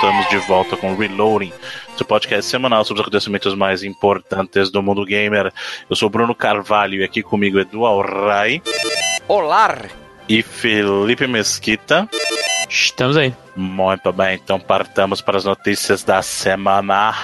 Estamos de volta com Reloading, seu podcast semanal sobre os acontecimentos mais importantes do mundo gamer. Eu sou Bruno Carvalho e aqui comigo é Edu Alray. Olá! E Felipe Mesquita. Estamos aí. Muito bem, então partamos para as notícias da semana.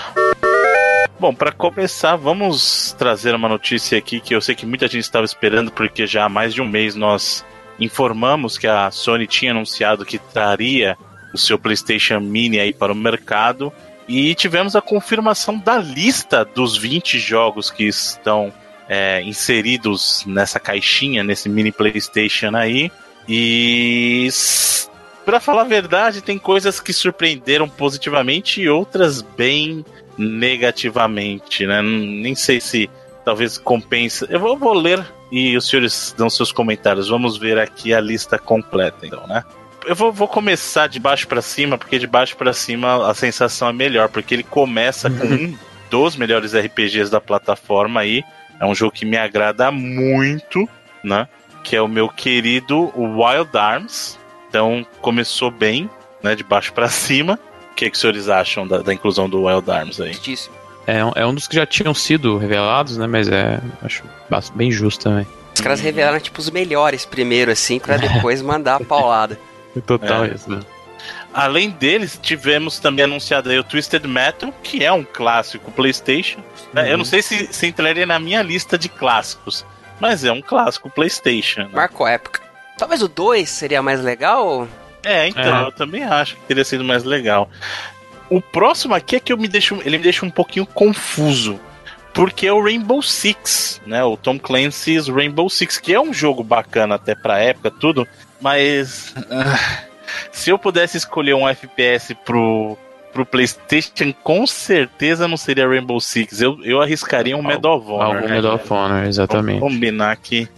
Bom, para começar, vamos trazer uma notícia aqui que eu sei que muita gente estava esperando, porque já há mais de um mês nós informamos que a Sony tinha anunciado que traria o seu PlayStation Mini aí para o mercado e tivemos a confirmação da lista dos 20 jogos que estão é, inseridos nessa caixinha, nesse mini PlayStation aí. E para falar a verdade, tem coisas que surpreenderam positivamente e outras bem negativamente, né? Nem sei se talvez compensa. Eu vou, vou ler e os senhores dão seus comentários. Vamos ver aqui a lista completa, então, né? Eu vou, vou começar de baixo para cima, porque de baixo para cima a sensação é melhor, porque ele começa com um dos melhores RPGs da plataforma aí. É um jogo que me agrada muito, né? Que é o meu querido Wild Arms. Então começou bem, né? De baixo para cima. O que, que os senhores acham da, da inclusão do Wild Arms aí? Justíssimo. É, um- é um dos que já tinham sido revelados, né? Mas é. Acho bem justo também. Os caras revelaram, tipo, os melhores primeiro, assim, pra depois mandar a paulada. Total É. isso, né? Além deles, tivemos também anunciado aí o Twisted Metal, que é um clássico PlayStation. né? Eu não sei se, se entraria na minha lista de clássicos, mas é um clássico PlayStation. né? Marcou época. Talvez o 2 seria mais legal? É, então, É. eu também acho que teria sido mais legal. O próximo aqui é que eu me deixo, ele me deixa um pouquinho confuso. Porque é o Rainbow Six, né? O Tom Clancy's Rainbow Six, que é um jogo bacana até pra época, tudo, mas. ah, se eu pudesse escolher um FPS pro, pro PlayStation, com certeza não seria Rainbow Six. Eu, eu arriscaria um Medal of Honor. Algum né, Medal of Honor, exatamente. Vamos combinar que.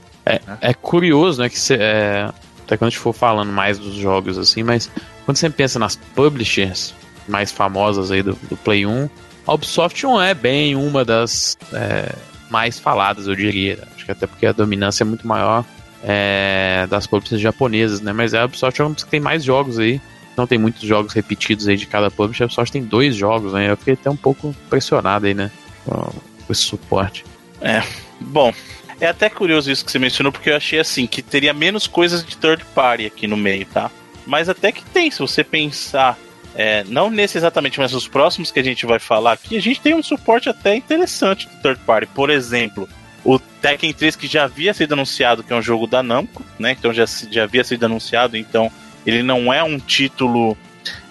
É curioso, né? Que cê, é, até quando a gente for falando mais dos jogos assim, mas quando você pensa nas publishers mais famosas aí do, do Play 1, a Ubisoft não é bem uma das é, mais faladas, eu diria. Acho que até porque a dominância é muito maior é, das publishers japonesas, né? Mas a Ubisoft é uma das que tem mais jogos aí. Não tem muitos jogos repetidos aí de cada publisher, a Ubisoft tem dois jogos, né? Eu fiquei até um pouco impressionado aí, né? Com esse suporte. Bom, é até curioso isso que você mencionou, porque eu achei assim, que teria menos coisas de third party aqui no meio, tá? Mas até que tem, se você pensar, é, não nesse exatamente, mas nos próximos que a gente vai falar aqui, a gente tem um suporte até interessante de third party. Por exemplo, o Tekken 3 que já havia sido anunciado que é um jogo da Namco, né? Então já, já havia sido anunciado, então ele não é um título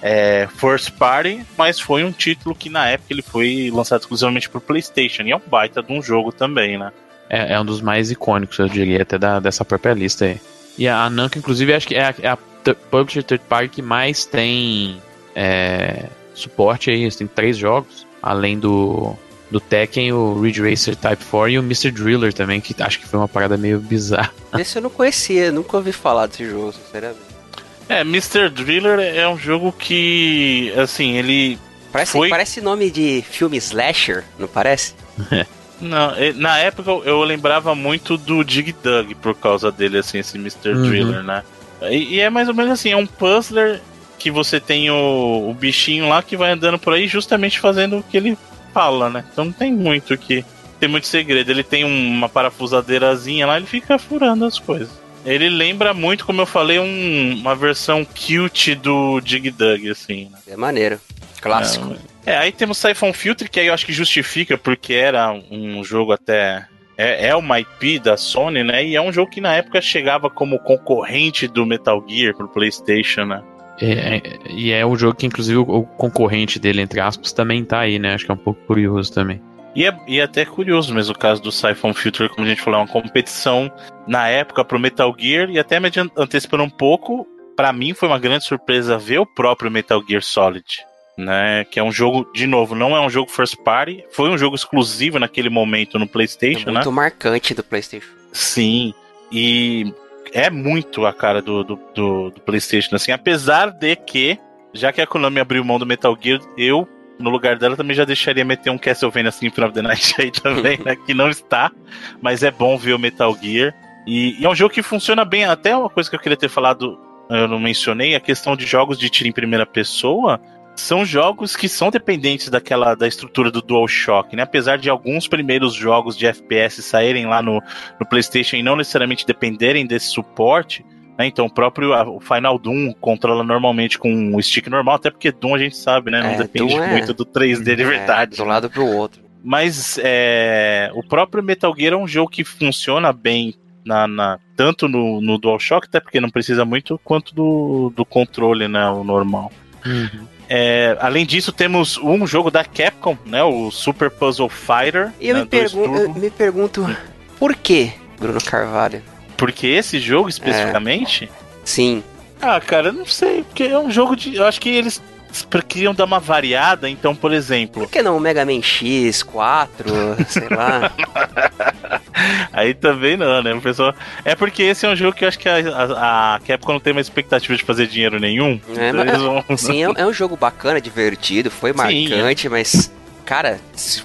é, first party, mas foi um título que na época ele foi lançado exclusivamente pro PlayStation e é um baita de um jogo também, né? É, é um dos mais icônicos, eu diria, até da, dessa própria lista aí. E a Namco, inclusive, acho que é a, é a publisher third party que mais tem é, suporte aí. Tem três jogos, além do, do Tekken, o Ridge Racer Type 4 e o Mr. Driller também, que acho que foi uma parada meio bizarra. Esse eu não conhecia, nunca ouvi falar desse jogo, sinceramente. É, Mr. Driller é um jogo que, assim, ele. Parece, Foi- parece nome de filme slasher, não parece? Não, na época eu- eu lembrava muito do Dig Dug por causa dele, assim, esse Mr. Uhum. Driller, né? E, e é mais ou menos assim, é um puzzler que você tem o, o bichinho lá que vai andando por aí justamente fazendo o que ele fala, né? Então não tem muito que. Tem muito segredo. Ele tem uma parafusadeirazinha lá, ele fica furando as coisas. Ele lembra muito, como eu falei, um- uma versão cute do Dig Dug, assim, né? É maneiro. Clássico. É, aí temos Siphon Filter, que aí eu acho que justifica, porque era um jogo até. É, é uma IP da Sony, né? E é um jogo que na época chegava como concorrente do Metal Gear pro PlayStation, né? É, é- e é o jogo que, inclusive, o, o concorrente dele, entre aspas, também tá aí, né? Acho que é um pouco curioso também. E é, e é até curioso mesmo o caso do Siphon Filter, como a gente falou, é uma competição na época pro Metal Gear, e até me antecipando um pouco, pra mim foi uma grande surpresa ver o próprio Metal Gear Solid. Né, que é um jogo, de novo, não é um jogo first party, foi um jogo exclusivo naquele momento no É PlayStation, né? muito marcante do PlayStation. Sim, e é muito a cara do, do, do, do PlayStation, assim, apesar de que, já que a Konami abriu mão do Metal Gear, eu, no lugar dela, também já deixaria meter um Castlevania Symphony of the Night aí também, né, que não está, mas é bom ver o Metal Gear, e, e é um jogo que funciona bem, até uma coisa que eu queria ter falado eu não mencionei, a questão de jogos de tiro em primeira pessoa são jogos que são dependentes daquela da estrutura do DualShock, né? Apesar de alguns primeiros jogos de FPS saírem lá no, no PlayStation e não necessariamente dependerem desse suporte, né? Então o próprio o Final Doom controla normalmente com o stick normal, até porque Doom a gente sabe, né? Não É, depende é- muito do 3D de É, verdade. de um lado pro outro. Mas é, o próprio Metal Gear é um jogo que funciona bem na, na- tanto no, no DualShock, até porque não precisa muito, quanto do, do controle, né? O normal. É, além disso, temos um jogo da Capcom, né? O Super Puzzle Fighter. E eu, né, me, pergun- eu me pergunto, por que, Bruno Carvalho? Porque esse jogo especificamente. Sim, Ah, cara, eu não sei. Porque é um jogo de. Eu acho que eles queriam dar uma variada. Então, por exemplo, por que não o Mega Man X4, sei lá? Aí também não, né? O pessoal... É porque esse é um jogo que eu acho que a, a, a Capcom não tem uma expectativa de fazer dinheiro nenhum. É, Então mas- vão- Sim, é, um- é um jogo bacana, divertido, foi marcante, mas, cara,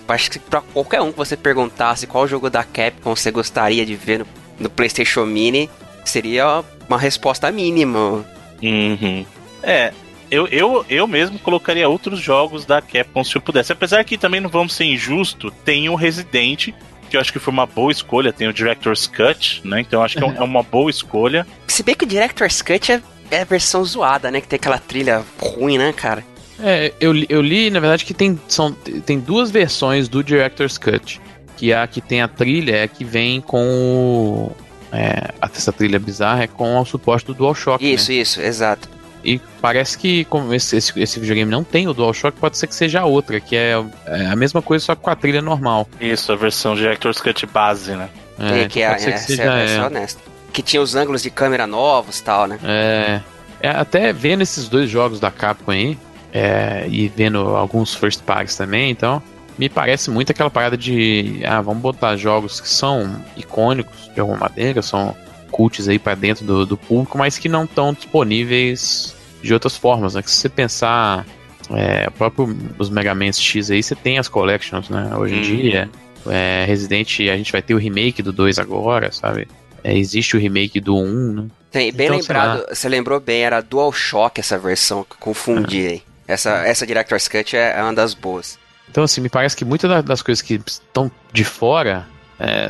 acho que pra qualquer um que você perguntasse qual jogo da Capcom você gostaria de ver no, no PlayStation Mini, seria uma resposta mínima. Uhum. É, eu, eu, eu mesmo colocaria outros jogos da Capcom se eu pudesse. Apesar que também não vamos ser injusto, tem o Resident, que eu acho que foi uma boa escolha, tem o Director's Cut, né? Então eu acho que é é uma boa escolha. Se bem que o Director's Cut é, é a versão zoada, né? Que tem aquela trilha ruim, né, cara? É, eu, li- eu li, na verdade, que tem, são, tem duas versões do Director's Cut. Que a que tem a trilha é a que vem com o. É, essa trilha bizarra é com o suporte do DualShock. né? Isso, isso, exato. E parece que, como esse, esse, esse videogame não tem o DualShock, pode ser que seja a outra, que é, é a mesma coisa, só com a trilha normal. Isso, a versão Director's Cut base, né? É, que, que é, ser que seja é a versão é, honesta. Que tinha os ângulos de câmera novos e tal, né? é, é, até vendo esses dois jogos da Capcom aí, é, e vendo alguns first parties também, então me parece muito aquela parada de ah, vamos botar jogos que são icônicos de alguma maneira, são cults aí pra dentro do, do público, mas que não estão disponíveis de outras formas, né? Que se você pensar é, próprio os Mega Man X aí, você tem as collections, né? Hoje em Uhum. dia, é, Resident, a gente vai ter o remake do 2 agora, sabe? É, existe o remake do 1, né? Tem, bem Então, lembrado, você lembrou bem, era DualShock essa versão, que confundi aí. Essa, essa Director's Cut é, é uma das boas. Então, assim, me parece que muitas da- das coisas que estão de fora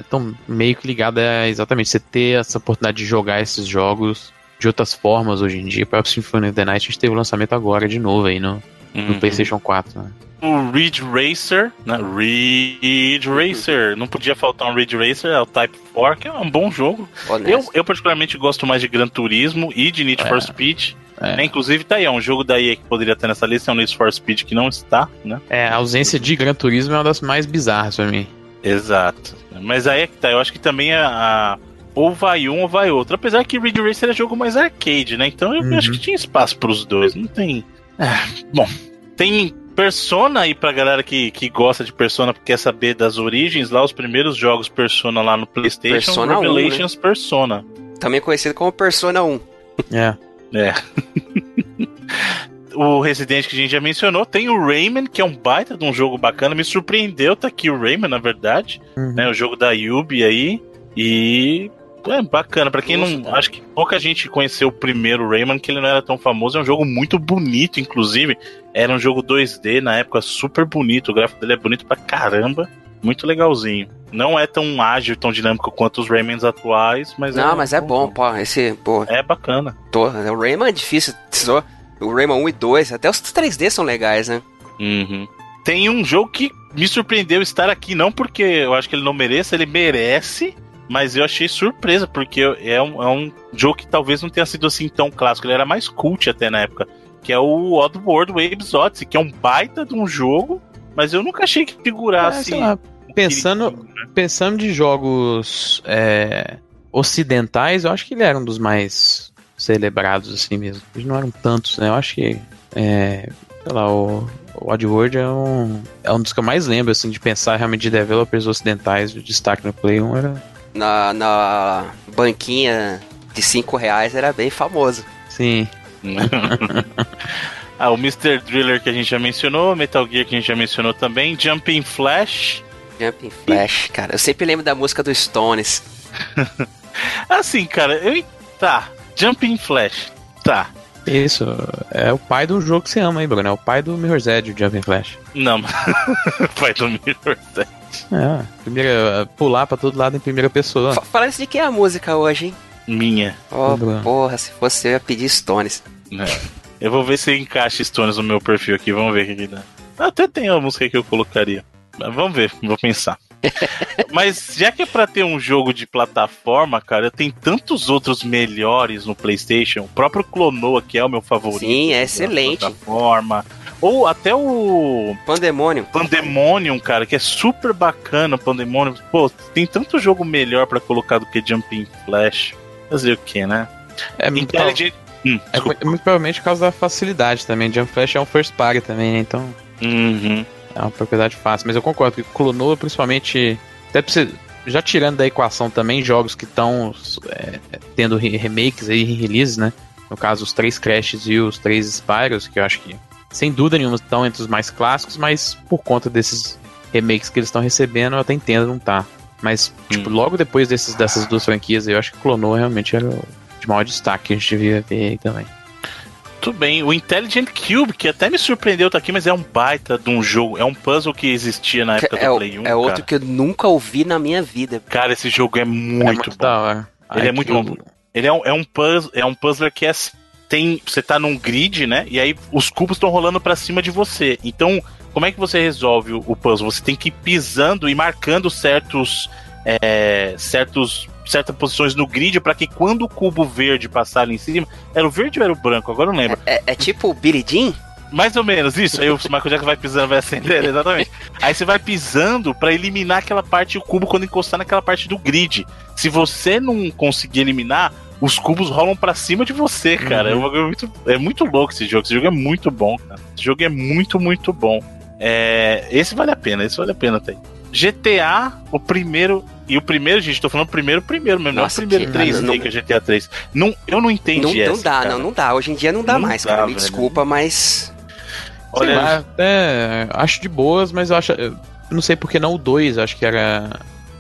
estão meio que ligadas a exatamente você ter essa oportunidade de jogar esses jogos de outras formas hoje em dia. O próprio Symphony of the Night a gente teve o lançamento agora de novo aí no, no Uhum. PlayStation 4. Né? O Ridge Racer, né? Ridge Racer. Não podia faltar um Ridge Racer, é o Type 4, que é um bom jogo. Eu, eu particularmente gosto mais de Gran Turismo e de Need for Speed. É. né? Inclusive, tá aí, é um jogo da EA que poderia estar nessa lista, é um Need for Speed que não está, né? É, a ausência de Gran Turismo é uma das mais bizarras pra mim. Exato. Mas aí é que tá, eu acho que também a. a- ou vai um ou vai outro. Apesar que Ridge Racer é jogo mais arcade, né? Então eu Uhum. acho que tinha espaço pros dois. Não tem. Ah, bom, tem Persona aí pra galera que, que gosta de Persona porque quer saber das origens. Lá, os primeiros jogos Persona lá no PlayStation, Persona 1, Revelations Persona. Também conhecido como Persona 1. É. É. o Resident que a gente já mencionou. Tem o Rayman, que é um baita de um jogo bacana. Me surpreendeu tá aqui o Rayman, na verdade. Uhum. Né, o jogo da Yubi aí. E. É bacana, pra quem não. Justo. Acho que pouca gente conheceu o primeiro Rayman, que ele não era tão famoso. É um jogo muito bonito, inclusive. Era um jogo 2D na época, super bonito. O gráfico dele é bonito pra caramba. Muito legalzinho. Não é tão ágil, tão dinâmico quanto os Raymans atuais, mas Não, mas é bom, pô. Esse, pô, É bacana. tô, o Rayman é difícil. só- O Rayman 1 e 2, até os 3D são legais, né? Uhum. Tem um jogo que me surpreendeu estar aqui, não porque eu acho que ele não mereça, ele merece, mas eu achei surpresa, porque é um, é um jogo que talvez não tenha sido assim tão clássico, ele era mais cult até na época, que é o Oddworld Waves Odyssey, que é um baita de um jogo, mas eu nunca achei que É, figurasse. lá, pensando, pensando de jogos é, ocidentais, eu acho que ele era um dos mais celebrados assim mesmo. Eles não eram tantos, né? Eu acho que é, sei lá, o, o Oddworld é um, é um dos que eu mais lembro assim de pensar realmente de developers ocidentais, o destaque no Play 1 era Na, na banquinha de 5 reais era bem famoso. sim. ah, o Mr. Driller que a gente já mencionou, Metal Gear que a gente já mencionou também, Jumping Flash. Jumping Flash, cara. Eu sempre lembro da música do Stones. Assim, cara, eu. Tá, Jumping Flash. Tá. Isso, é o pai do jogo que você ama, hein, Bruno? É o pai do Mirror's Edge, o Jumping Flash. Não, pai do Mirror's Edge. É, primeira, pular pra todo lado em primeira pessoa. Fala isso de quem é a música hoje, hein? Minha. Oh, porra, se fosse eu ia pedir Stones. É. Eu vou ver se encaixa Stones no meu perfil aqui, vamos ver o que, que dá. Até tem uma música que eu colocaria. Mas vamos ver, vou pensar. Mas já que é pra ter um jogo de plataforma, cara, tem tantos outros melhores no PlayStation. O próprio Clonoa, que é o meu favorito. Sim, é excelente. Plataforma. Ou até o. Pandemonium. Pandemonium, cara, que é super bacana. Pandemonium. Pô, tem tanto jogo melhor para colocar do que Jumping Flash. Fazer o que, né? É, Intelligent. Hum, é, muito provavelmente por causa da facilidade também. Jump Flash é um first party também, né? Então. Uhum. É uma propriedade fácil. Mas eu concordo que Clonoa, principalmente. Até você, já tirando da equação também jogos que estão é, tendo remakes aí, releases, né? No caso, os três Crashes e os três Spyros, que eu acho que, sem dúvida nenhuma, estão entre os mais clássicos, mas por conta desses remakes que eles estão recebendo, eu até entendo não tá. Mas, tipo, hum. logo depois desses, dessas duas franquias, eu acho que Clonoa realmente era o de maior destaque que a gente devia ver aí também. Tudo bem. O Intelligent Cube, que até me surpreendeu tá aqui, mas é um baita de um jogo. É um puzzle que existia na época é, do Play 1. É outro que eu nunca ouvi na minha vida. Cara, esse jogo é muito, é muito bom. Da hora. Ele é muito bom. Ele é um, é um puzzle, é um puzzler que é tem, você tá num grid, né? E aí os cubos estão rolando para cima de você. Então, como é que você resolve o, o puzzle? Você tem que ir pisando e marcando certos é, certos certas posições no grid para que quando o cubo verde passar ali em cima. Era o verde ou era o branco? Agora eu não lembro. É, é, é tipo o Jean? Mais ou menos, isso. Aí o Michael Jackson vai pisando, vai acender, exatamente. Aí você vai pisando para eliminar aquela parte, o cubo quando encostar naquela parte do grid. Se você não conseguir eliminar, os cubos rolam para cima de você, cara. Uhum. É, muito, é muito louco esse jogo. Esse jogo é muito bom, cara. Esse jogo é muito, muito bom. É, esse vale a pena, esse vale a pena até. GTA, o primeiro. E o primeiro, gente, tô falando primeiro, primeiro mesmo. Nossa, não é o primeiro 3 não, que é GTA 3. Não, eu não entendi não, não dá, cara. não, não dá. Hoje em dia não dá não mais, dá, cara. Me velho. desculpa, mas. Olha, lá, até acho de boas, mas eu acho. Eu não sei porque não o 2, acho que era.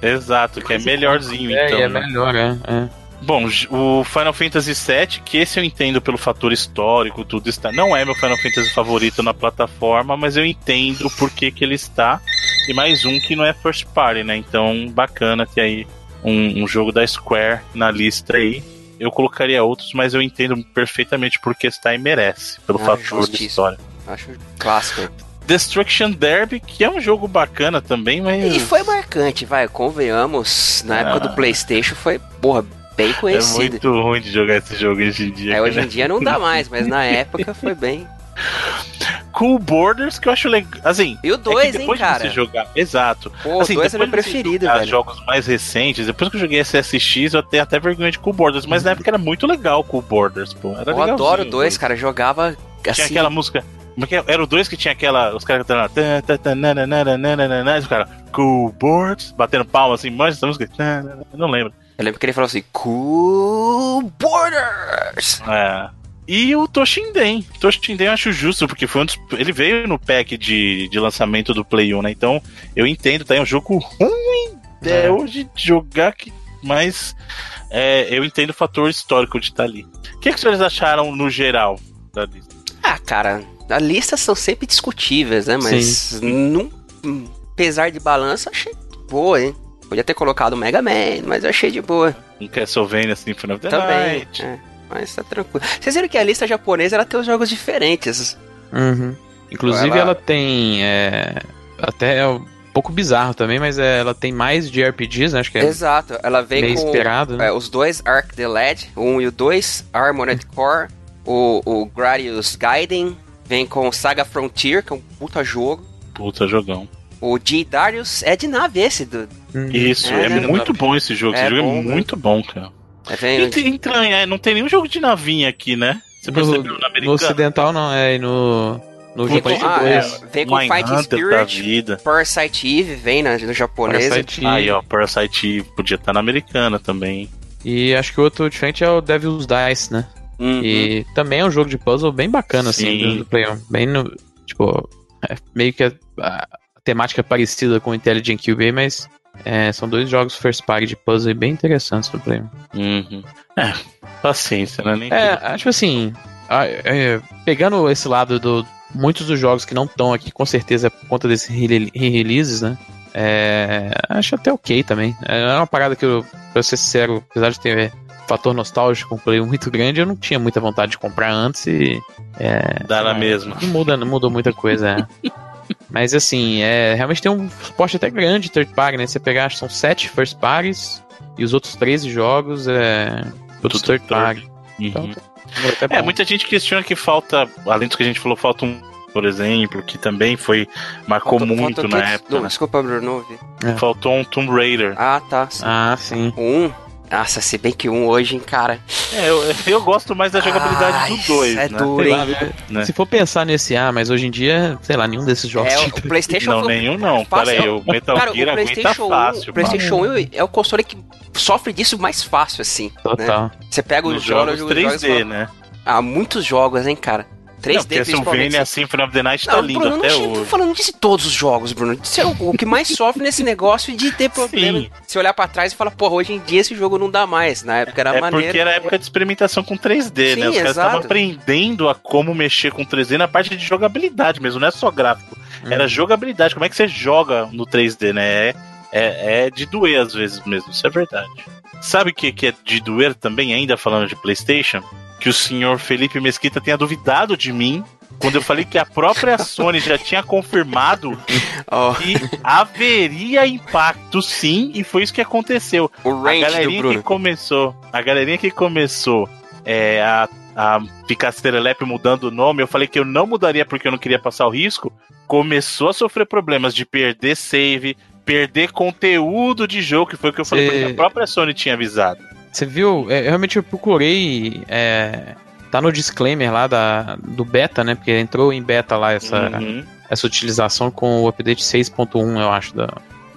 Exato, que é melhorzinho, é, então. É, é melhor, é. é. Bom, o Final Fantasy VII, que esse eu entendo pelo fator histórico, tudo está. Não é meu Final Fantasy favorito na plataforma, mas eu entendo por que, que ele está. E mais um que não é first party, né? Então, bacana ter aí um, um jogo da Square na lista aí. Eu colocaria outros, mas eu entendo perfeitamente por que está e merece, pelo ah, fator de história. Acho clássico. Destruction Derby, que é um jogo bacana também, mas. E foi marcante, vai, convenhamos. Na ah. época do ah. PlayStation foi, porra, bem conhecido. É muito ruim de jogar esse jogo hoje em dia. É, hoje em dia não dá mais, mas na época foi bem. Cool Borders, que eu acho legal. Assim, e o 2, é hein, cara? Jogar, exato. Pô, assim, o 2 é meu preferido, velho. jogos mais recentes, depois que eu joguei SSX, eu tenho até vergonha de Cool Borders, mas na época era muito legal Cool Borders, pô. Era eu adoro o 2, cara. Jogava assim. Tinha aquela música. É era o 2 que tinha aquela. Os caras cantando. Os caras. Cool Boards. Batendo palma assim, mas essa música. Não lembro. Eu lembro que ele falou assim: Cool Borders! É. E o Toshinden. Toshinden eu acho justo, porque foi um dos, ele veio no pack de, de lançamento do Play 1, né? Então eu entendo, tá? É um jogo ruim é. hoje de jogar, que, mas é, eu entendo o fator histórico de estar tá ali. O que, que vocês acharam no geral da lista? Ah, cara, as listas são sempre discutíveis, né? Mas, num, apesar de balanço, achei boa, hein? Podia ter colocado o Mega Man, mas eu achei de boa. Um Castlevania Symphony of the Também, Night. É, mas tá tranquilo. Vocês viram que a lista japonesa ela tem os jogos diferentes. Uhum. Inclusive ela, ela tem. É, até é um pouco bizarro também, mas é, ela tem mais de RPGs, né? Acho que é. Exato, ela vem meio com esperado, né? é, os dois Arc the Led, o 1 e o 2, Armored Core, o, o Gradius Gaiden, vem com Saga Frontier, que é um puta jogo. Puta jogão. O G Darius é de nave esse do, Hum. Isso, é, é muito bom esse jogo. É esse jogo é bom, é muito né? bom, cara. É bem... Estranho, é, não tem nenhum jogo de navinha aqui, né? Você no, percebeu no americano? No ocidental não, é, e no... No japonês ah, é, vem com Fighting Spirit, Parasite Eve vem no, no japonês. Parasite Aí, ó, Parasite Eve podia estar na americana também. E acho que o outro diferente é o Devil's Dice, né? Uhum. E também é um jogo de puzzle bem bacana, assim, Sim. assim, do Play 1. Bem no, tipo, é meio que a, a, temática parecida com Intelligent QB, mas É, são dois jogos first party de puzzle bem interessantes do Play. Uhum. É, paciência, né? Nem é, tipo assim, é, pegando esse lado do. Muitos dos jogos que não estão aqui, com certeza, é por conta desses re-releases, né? É, acho até ok também. É uma parada que eu, pra ser sincero, apesar de ter fator nostálgico com o Play muito grande, eu não tinha muita vontade de comprar antes e. É, Dá na mesma. Não, muda, não mudou muita coisa, é. Mas assim, é, realmente tem um suporte até grande third party, né? Você pegar, acho que são sete first parties e os outros 13 jogos é. Todos Tudo third party. Uhum. Então, tá é, muita gente questiona que falta, além do que a gente falou, falta um, por exemplo, que também foi. marcou falta, muito falta na época. Não, né? desculpa, Bruno, não ouvi. É. Faltou um Tomb Raider. Ah, tá. Sim. Ah, sim. Um. Nossa, se bem que um hoje, hein, cara. É, eu, eu gosto mais da jogabilidade Ai, do 2. É né? duro, hein? Né? Se for pensar nesse ah, mas hoje em dia, sei lá, nenhum desses jogos. É, o PlayStation Não, nenhum não. Pera aí, o Metal cara, Gear o PlayStation 1, fácil. O PlayStation 1 é o console que sofre disso mais fácil, assim. Né? Total. Né? Você pega os jogos, jogos 3D, jogos, né? Há muitos jogos, hein, cara. 3D, não, Castlevania Symphony of the Night tá lindo Bruno, até não hoje. Tô falando disso todos os jogos, Bruno. Isso é o, que mais sofre nesse negócio de ter problema. Sim. Se olhar pra trás e falar, porra, hoje em dia esse jogo não dá mais. Na época era é maneiro. porque era época de experimentação com 3D, Sim, né? Os caras estavam aprendendo a como mexer com 3D na parte de jogabilidade mesmo, não é só gráfico. Hum. Era jogabilidade, como é que você joga no 3D, né? É, é, é de doer às vezes mesmo, isso é verdade. Sabe o que, que é de doer também, ainda falando de PlayStation? Que o senhor Felipe Mesquita tenha duvidado de mim quando eu falei que a própria Sony já tinha confirmado oh. que haveria impacto sim, e foi isso que aconteceu. O a galerinha que começou, a galerinha que começou é, a, a ficar serelepe mudando o nome, eu falei que eu não mudaria porque eu não queria passar o risco, começou a sofrer problemas de perder save, perder conteúdo de jogo, que foi o que eu falei, Cê... porque a própria Sony tinha avisado. Você viu? É, realmente eu procurei é, tá no disclaimer lá da, do beta, né? Porque entrou em beta lá essa, uhum. essa utilização com o update 6.1, eu acho, da,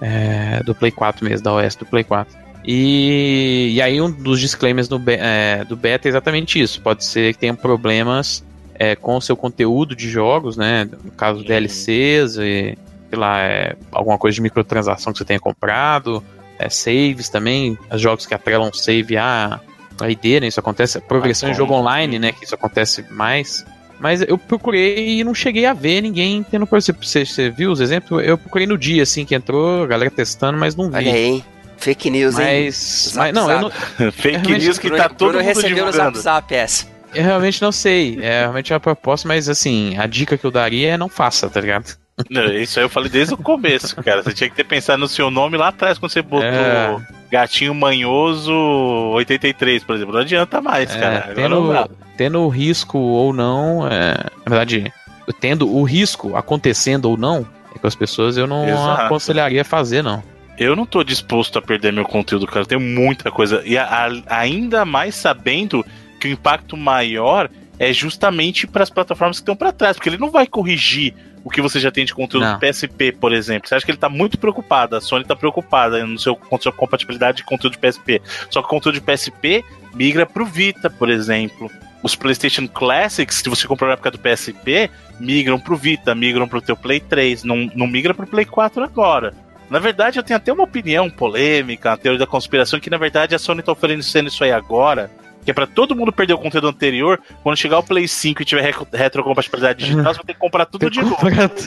é, do Play 4 mesmo, da OS do Play 4. E, e aí um dos disclaimers do, é, do beta é exatamente isso. Pode ser que tenha problemas é, com o seu conteúdo de jogos, né? No caso uhum. DLCs e, sei lá, é, alguma coisa de microtransação que você tenha comprado, é, saves também, jogos que atrelam save a a ID, né? Isso acontece. Progressão em jogo online, né? Que isso acontece mais. Mas eu procurei e não cheguei a ver ninguém tendo por você, você viu os exemplos? Eu procurei no dia, assim, que entrou, a galera testando, mas não vi. Olha aí, Fake news, hein? Mas, mas não, eu não. Fake news que tá todo mundo recebeu divulgando. no Zap Zap essa. Eu realmente não sei. É realmente é a proposta, mas assim, a dica que eu daria é não faça, tá ligado? Não, isso aí eu falei desde o começo, cara. Você tinha que ter pensado no seu nome lá atrás quando você botou é... Gatinho Manhoso 83, por exemplo. Não adianta mais, é, cara. Tendo, tendo o risco ou não, é, na verdade, tendo o risco acontecendo ou não, é com as pessoas eu não Exato. aconselharia fazer, não. Eu não tô disposto a perder meu conteúdo, cara. Tem muita coisa. E a, a, ainda mais sabendo que o impacto maior é justamente para as plataformas que estão para trás, porque ele não vai corrigir o que você já tem de conteúdo não. PSP, por exemplo. Você acha que ele está muito preocupado, a Sony está preocupada no seu, com a sua compatibilidade de conteúdo de PSP. Só que o conteúdo de PSP migra para o Vita, por exemplo. Os PlayStation Classics, se você comprou na época do PSP, migram para o Vita, migram para o teu Play 3, não, não migra para o Play 4 agora. Na verdade, eu tenho até uma opinião polêmica, uma teoria da conspiração, que na verdade a Sony está oferecendo isso aí agora que é pra todo mundo perder o conteúdo anterior. Quando chegar o Play 5 e tiver retrocompatibilidade digital, você vai ter que comprar tudo de novo.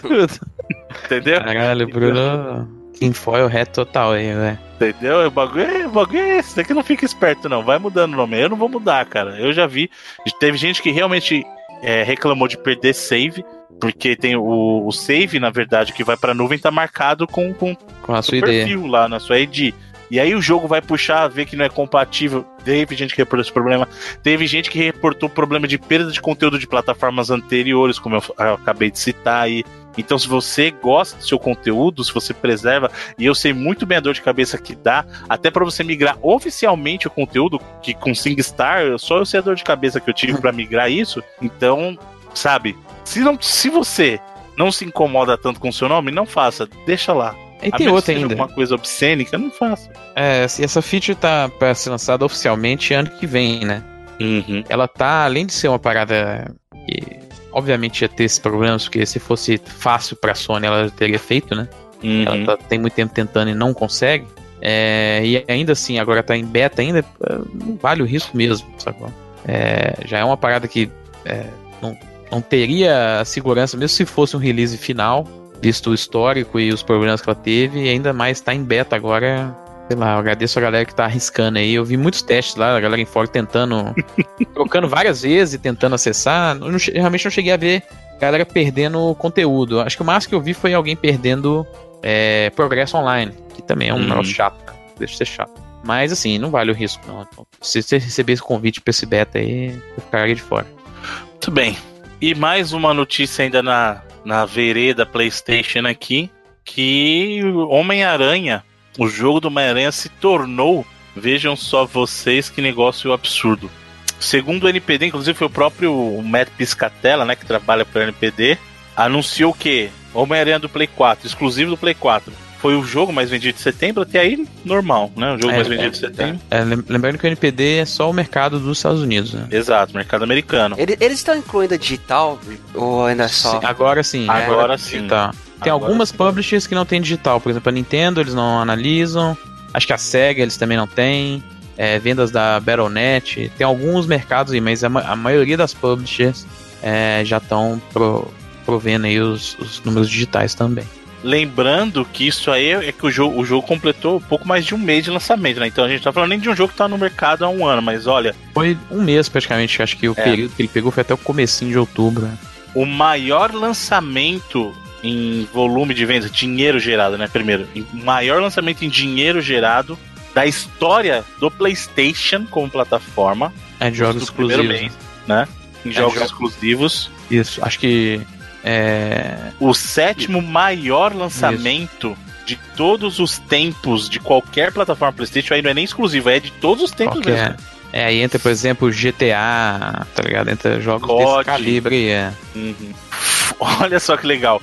tudo. Entendeu? Caralho, Bruno. Tinfoil reto total aí, velho. Entendeu? O bagulho, é, o bagulho é esse. Daqui não fica esperto, não. Vai mudando o nome. Eu não vou mudar, cara. Eu já vi. Teve gente que realmente é, reclamou de perder save. Porque tem o, o, save, na verdade, que vai pra nuvem, tá marcado com, com, com a sua perfil ID. lá na sua ID. E aí o jogo vai puxar, ver que não é compatível. Teve gente que reportou esse problema. Teve gente que reportou problema de perda de conteúdo de plataformas anteriores, como eu, eu acabei de citar aí. Então, se você gosta do seu conteúdo, se você preserva, e eu sei muito bem a dor de cabeça que dá, até para você migrar oficialmente o conteúdo, que com SingStar, só eu sei a dor de cabeça que eu tive para migrar isso. Então, sabe, se, não, se você não se incomoda tanto com o seu nome, não faça, deixa lá. E tem outra ainda. Uma coisa obscênica, não faço. É, essa feature tá para ser lançada oficialmente ano que vem, né? Uhum. Ela tá, além de ser uma parada que obviamente ia ter esses problemas, porque se fosse fácil pra Sony ela teria feito, né? Uhum. Ela tá, tem muito tempo tentando e não consegue. É, e ainda assim, agora tá em beta ainda, é, não vale o risco mesmo, sacou? É, já é uma parada que é, não, não teria segurança, mesmo se fosse um release final, visto o histórico e os problemas que ela teve, e ainda mais tá em beta agora. Sei lá, eu agradeço a galera que tá arriscando aí. Eu vi muitos testes lá, a galera em fora tentando, trocando várias vezes e tentando acessar. Eu não, realmente não cheguei a ver galera perdendo conteúdo. Acho que o máximo que eu vi foi alguém perdendo é, progresso online, que também é um uhum. negócio chato, né? deixa de ser chato. Mas assim, não vale o risco, não. Então, se você receber esse convite pra esse beta aí, eu ficaria de fora. Muito bem. E mais uma notícia ainda na, na vereda PlayStation aqui, que Homem-Aranha, o jogo do Homem-Aranha se tornou, vejam só vocês que negócio absurdo. Segundo o NPD, inclusive foi o próprio Matt Piscatella, né, que trabalha para o NPD, anunciou que Homem-Aranha do Play 4, exclusivo do Play 4, foi o jogo mais vendido de setembro, até aí normal, né? O jogo é, mais vendido é, de setembro. É, lembrando que o NPD é só o mercado dos Estados Unidos, né? Exato, mercado americano. Eles estão incluindo a digital ou ainda é só? Sim, agora sim. Agora sim. Tá. Tem agora algumas sim. publishers que não tem digital, por exemplo, a Nintendo eles não analisam, acho que a Sega eles também não têm. É, vendas da Battle.net, tem alguns mercados aí, mas a, a maioria das publishers é, já estão pro, provendo aí os, os números digitais também. Lembrando que isso aí é que o jogo, o jogo completou pouco mais de um mês de lançamento, né? Então a gente tá falando nem de um jogo que tá no mercado há um ano, mas olha. Foi um mês praticamente, acho que o é. período que ele pegou foi até o comecinho de outubro. Né? O maior lançamento em volume de vendas, dinheiro gerado, né? Primeiro, o maior lançamento em dinheiro gerado da história do PlayStation como plataforma. É de jogos exclusivos. Mês, né? Em é jogos exclusivos. Isso, acho que é... O sétimo maior lançamento Isso. de todos os tempos de qualquer plataforma PlayStation aí não é nem exclusivo, é de todos os tempos qualquer. mesmo. É, aí entra, por exemplo, GTA, tá ligado? Entra jogos God. desse calibre, é. Uhum. Olha só que legal.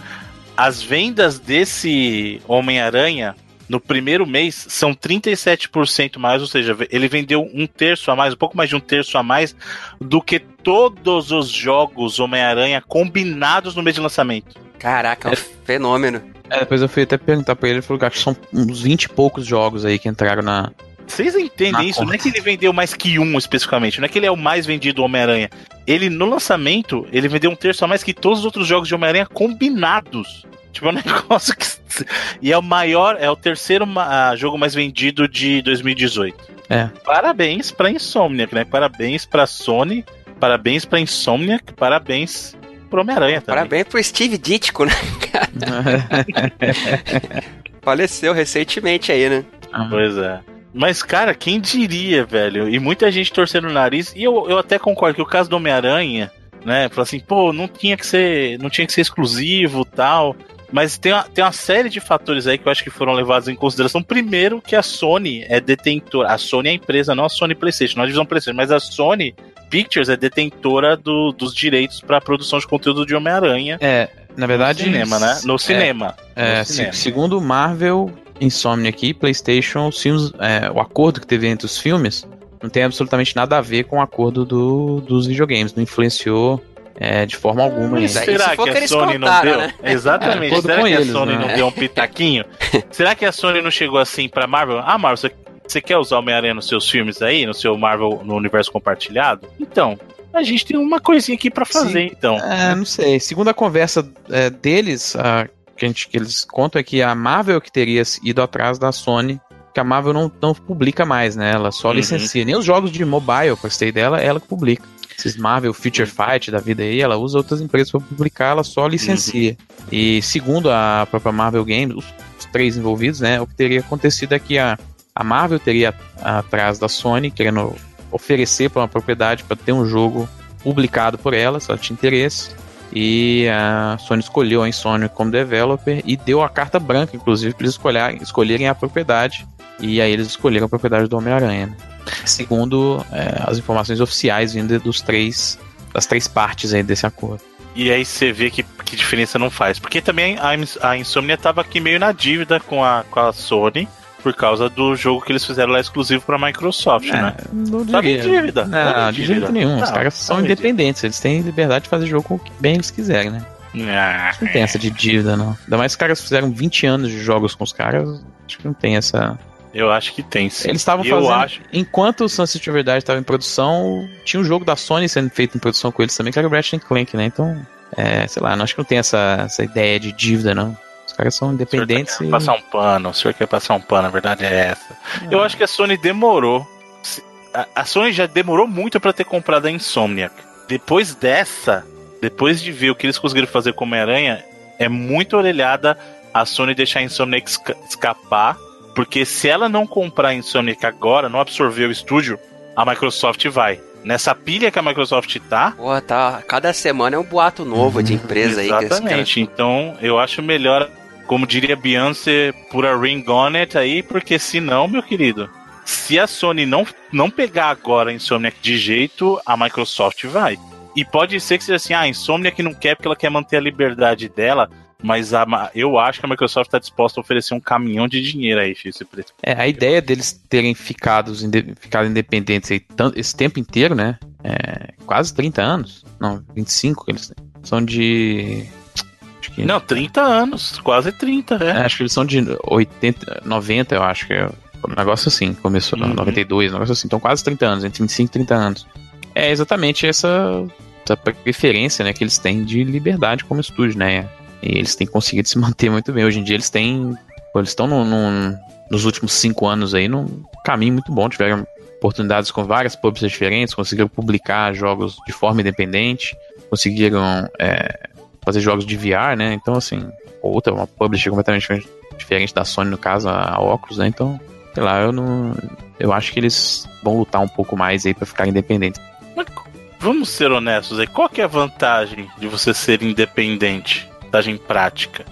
As vendas desse Homem-Aranha no primeiro mês são 37% mais, ou seja, ele vendeu um terço a mais, um pouco mais de um terço a mais do que todos os jogos Homem-Aranha combinados no mês de lançamento. Caraca, é um é. fenômeno. É, depois eu fui até perguntar pra ele, ele falou que acho que são uns 20 e poucos jogos aí que entraram na. Vocês entendem isso? Conta. Não é que ele vendeu mais que um especificamente, não é que ele é o mais vendido Homem-Aranha. Ele, no lançamento, ele vendeu um terço a mais que todos os outros jogos de Homem-Aranha combinados. Tipo, é um negócio que. E é o maior, é o terceiro uh, jogo mais vendido de 2018. É. Parabéns pra Insomniac, né? Parabéns pra Sony, parabéns pra Insomniac, parabéns pro Homem-Aranha também. Parabéns pro Steve Ditko, né? Faleceu recentemente aí, né? Pois é. Mas, cara, quem diria, velho? E muita gente torcendo o nariz. E eu, eu até concordo que o caso do Homem-Aranha, né? Falar assim, pô, não tinha que ser. Não tinha que ser exclusivo tal. Mas tem uma, tem uma série de fatores aí que eu acho que foram levados em consideração. Primeiro, que a Sony é detentora. A Sony é a empresa, não a Sony PlayStation, não a divisão PlayStation, mas a Sony Pictures é detentora do, dos direitos para produção de conteúdo de Homem-Aranha. É, na verdade. No cinema, né? No cinema. É, no cinema. segundo Marvel, Insomnia aqui, PlayStation, filmes, é, o acordo que teve entre os filmes não tem absolutamente nada a ver com o acordo do, dos videogames. Não influenciou é, de forma alguma. Mas será que, que a Sony não deu? Né? Exatamente. É, será que eles, a Sony né? não deu um pitaquinho? será que a Sony não chegou assim pra Marvel? Ah, Marvel, você, você quer usar o Homem-Aranha nos seus filmes aí, no seu Marvel no universo compartilhado? Então, a gente tem uma coisinha aqui para fazer, Sim. então. É, não sei. Segundo a conversa é, deles, a, que, a gente, que eles contam é que a Marvel que teria ido atrás da Sony que a Marvel não, não publica mais, né? Ela só uhum. licencia. Nem os jogos de mobile, pra ter dela, é ela que publica esses Marvel Future Fight da vida aí, ela usa outras empresas para publicar, ela só licencia. Uhum. E segundo a própria Marvel Games, os, os, três envolvidos, né, o que teria acontecido é que a, a Marvel teria atrás da Sony querendo oferecer para uma propriedade para ter um jogo publicado por ela, se ela tinha interesse. E a Sony escolheu a Insomnia como developer e deu a carta branca, inclusive, para eles escolherem, escolherem a propriedade. E aí eles escolheram a propriedade do Homem-Aranha. Né? Segundo é, as informações oficiais vindas dos três das três partes aí desse acordo. E aí você vê que, que diferença não faz. Porque também a, a Insomnia tava aqui meio na dívida com a, com a Sony por causa do jogo que eles fizeram lá exclusivo pra Microsoft, é, né? Não tava em dívida. Não, de jeito nenhum. Não, Os caras são independentes, eles têm liberdade de fazer jogo com o que bem eles quiserem, né? Ah, não tem essa de dívida, não. Ainda mais os caras fizeram 20 anos de jogos com os caras, acho que não tem essa. Eu acho que tem, sim. Eles estavam fazendo. Acho... Enquanto o Sunset Overdrive estava em produção, tinha um jogo da Sony sendo feito em produção com eles também, que era o Ratchet Clank, né? Então, é, sei lá, não acho que não tem essa, essa ideia de dívida, não. Os caras são independentes. O senhor quer e... passar um pano, o senhor quer passar um pano, a verdade é essa. É. Eu acho que a Sony demorou. A Sony já demorou muito para ter comprado a Insomniac. Depois dessa, depois de ver o que eles conseguiram fazer com Homem-Aranha, é muito orelhada a Sony deixar a Insomniac escapar porque se ela não comprar a Insomniac agora, não absorver o estúdio, a Microsoft vai. Nessa pilha que a Microsoft tá. Pô, tá. Cada semana é um boato novo de empresa aí. Exatamente. Então, eu acho melhor, como diria Beyoncé, put a ring on it aí, porque senão, meu querido, se a Sony não, não pegar agora a Insomniac de jeito, a Microsoft vai. E pode ser que seja assim, ah, a Insomniac não quer porque ela quer manter a liberdade dela mas a, eu acho que a Microsoft está disposta a oferecer um caminhão de dinheiro aí, esse preço. É, a ideia deles terem ficado, ficado independentes aí, esse tempo inteiro, né? É, quase 30 anos. Não, 25 que eles têm. São de. Que... Não, 30 anos, quase 30, né? É, acho que eles são de 80, 90, eu acho que é um negócio assim. Começou uhum. 92, um negócio assim. Então quase 30 anos, entre 25 e 30 anos. É exatamente essa, essa preferência né, que eles têm de liberdade como estúdio, né? E eles têm conseguido se manter muito bem. Hoje em dia eles têm. Eles estão nos últimos cinco anos aí num caminho muito bom. Tiveram oportunidades com várias publishers diferentes, conseguiram publicar jogos de forma independente, conseguiram é, fazer jogos de VR, né? Então, assim, outra, uma publisher completamente diferente da Sony, no caso, a Oculus, né? Então, sei lá, eu não. Eu acho que eles vão lutar um pouco mais aí para ficar independentes. Mas vamos ser honestos aí, qual que é a vantagem de você ser independente? Vantagem prática?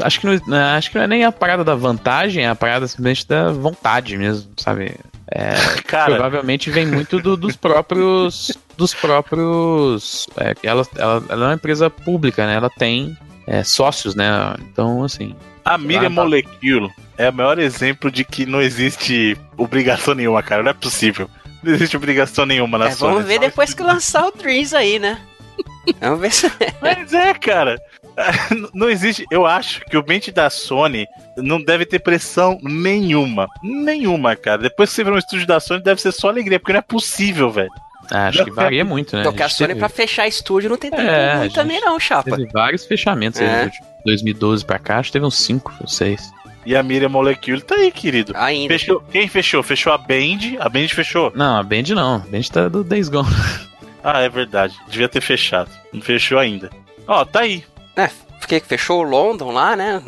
Acho que, não, né, acho que não é nem a parada da vantagem, é a parada simplesmente da vontade mesmo, sabe? É, Cara... Provavelmente vem muito do, dos próprios. dos próprios. É, ela, ela, ela, é uma empresa pública, né? Ela tem é, sócios, né? Então, assim. A Miriam tá... Molecule é o maior exemplo de que não existe obrigação nenhuma, cara. Não é possível. Não existe obrigação nenhuma na é, Sony. Vamos ver depois que lançar o Dreams aí, né? Vamos ver se. Mas é, cara. Não existe. Eu acho que o mente da Sony não deve ter pressão nenhuma. Nenhuma, cara. Depois que você vê um estúdio da Sony, deve ser só alegria, porque não é possível, velho. Ah, acho que varia muito, né? Porque a, a Sony teve... pra fechar estúdio não tem tempo é, muito também, não, chapa. Teve vários fechamentos é. aí, 2012 pra cá, acho que teve uns 5 ou 6. E a Miriam Molecule tá aí, querido. Ainda. Fechou. Quem fechou? Fechou a Band? A Band fechou? Não, a Band não. A Band tá do Days Gone. Ah, é verdade. Devia ter fechado. Não fechou ainda. Ó, tá aí. É, porque fechou o London lá, né?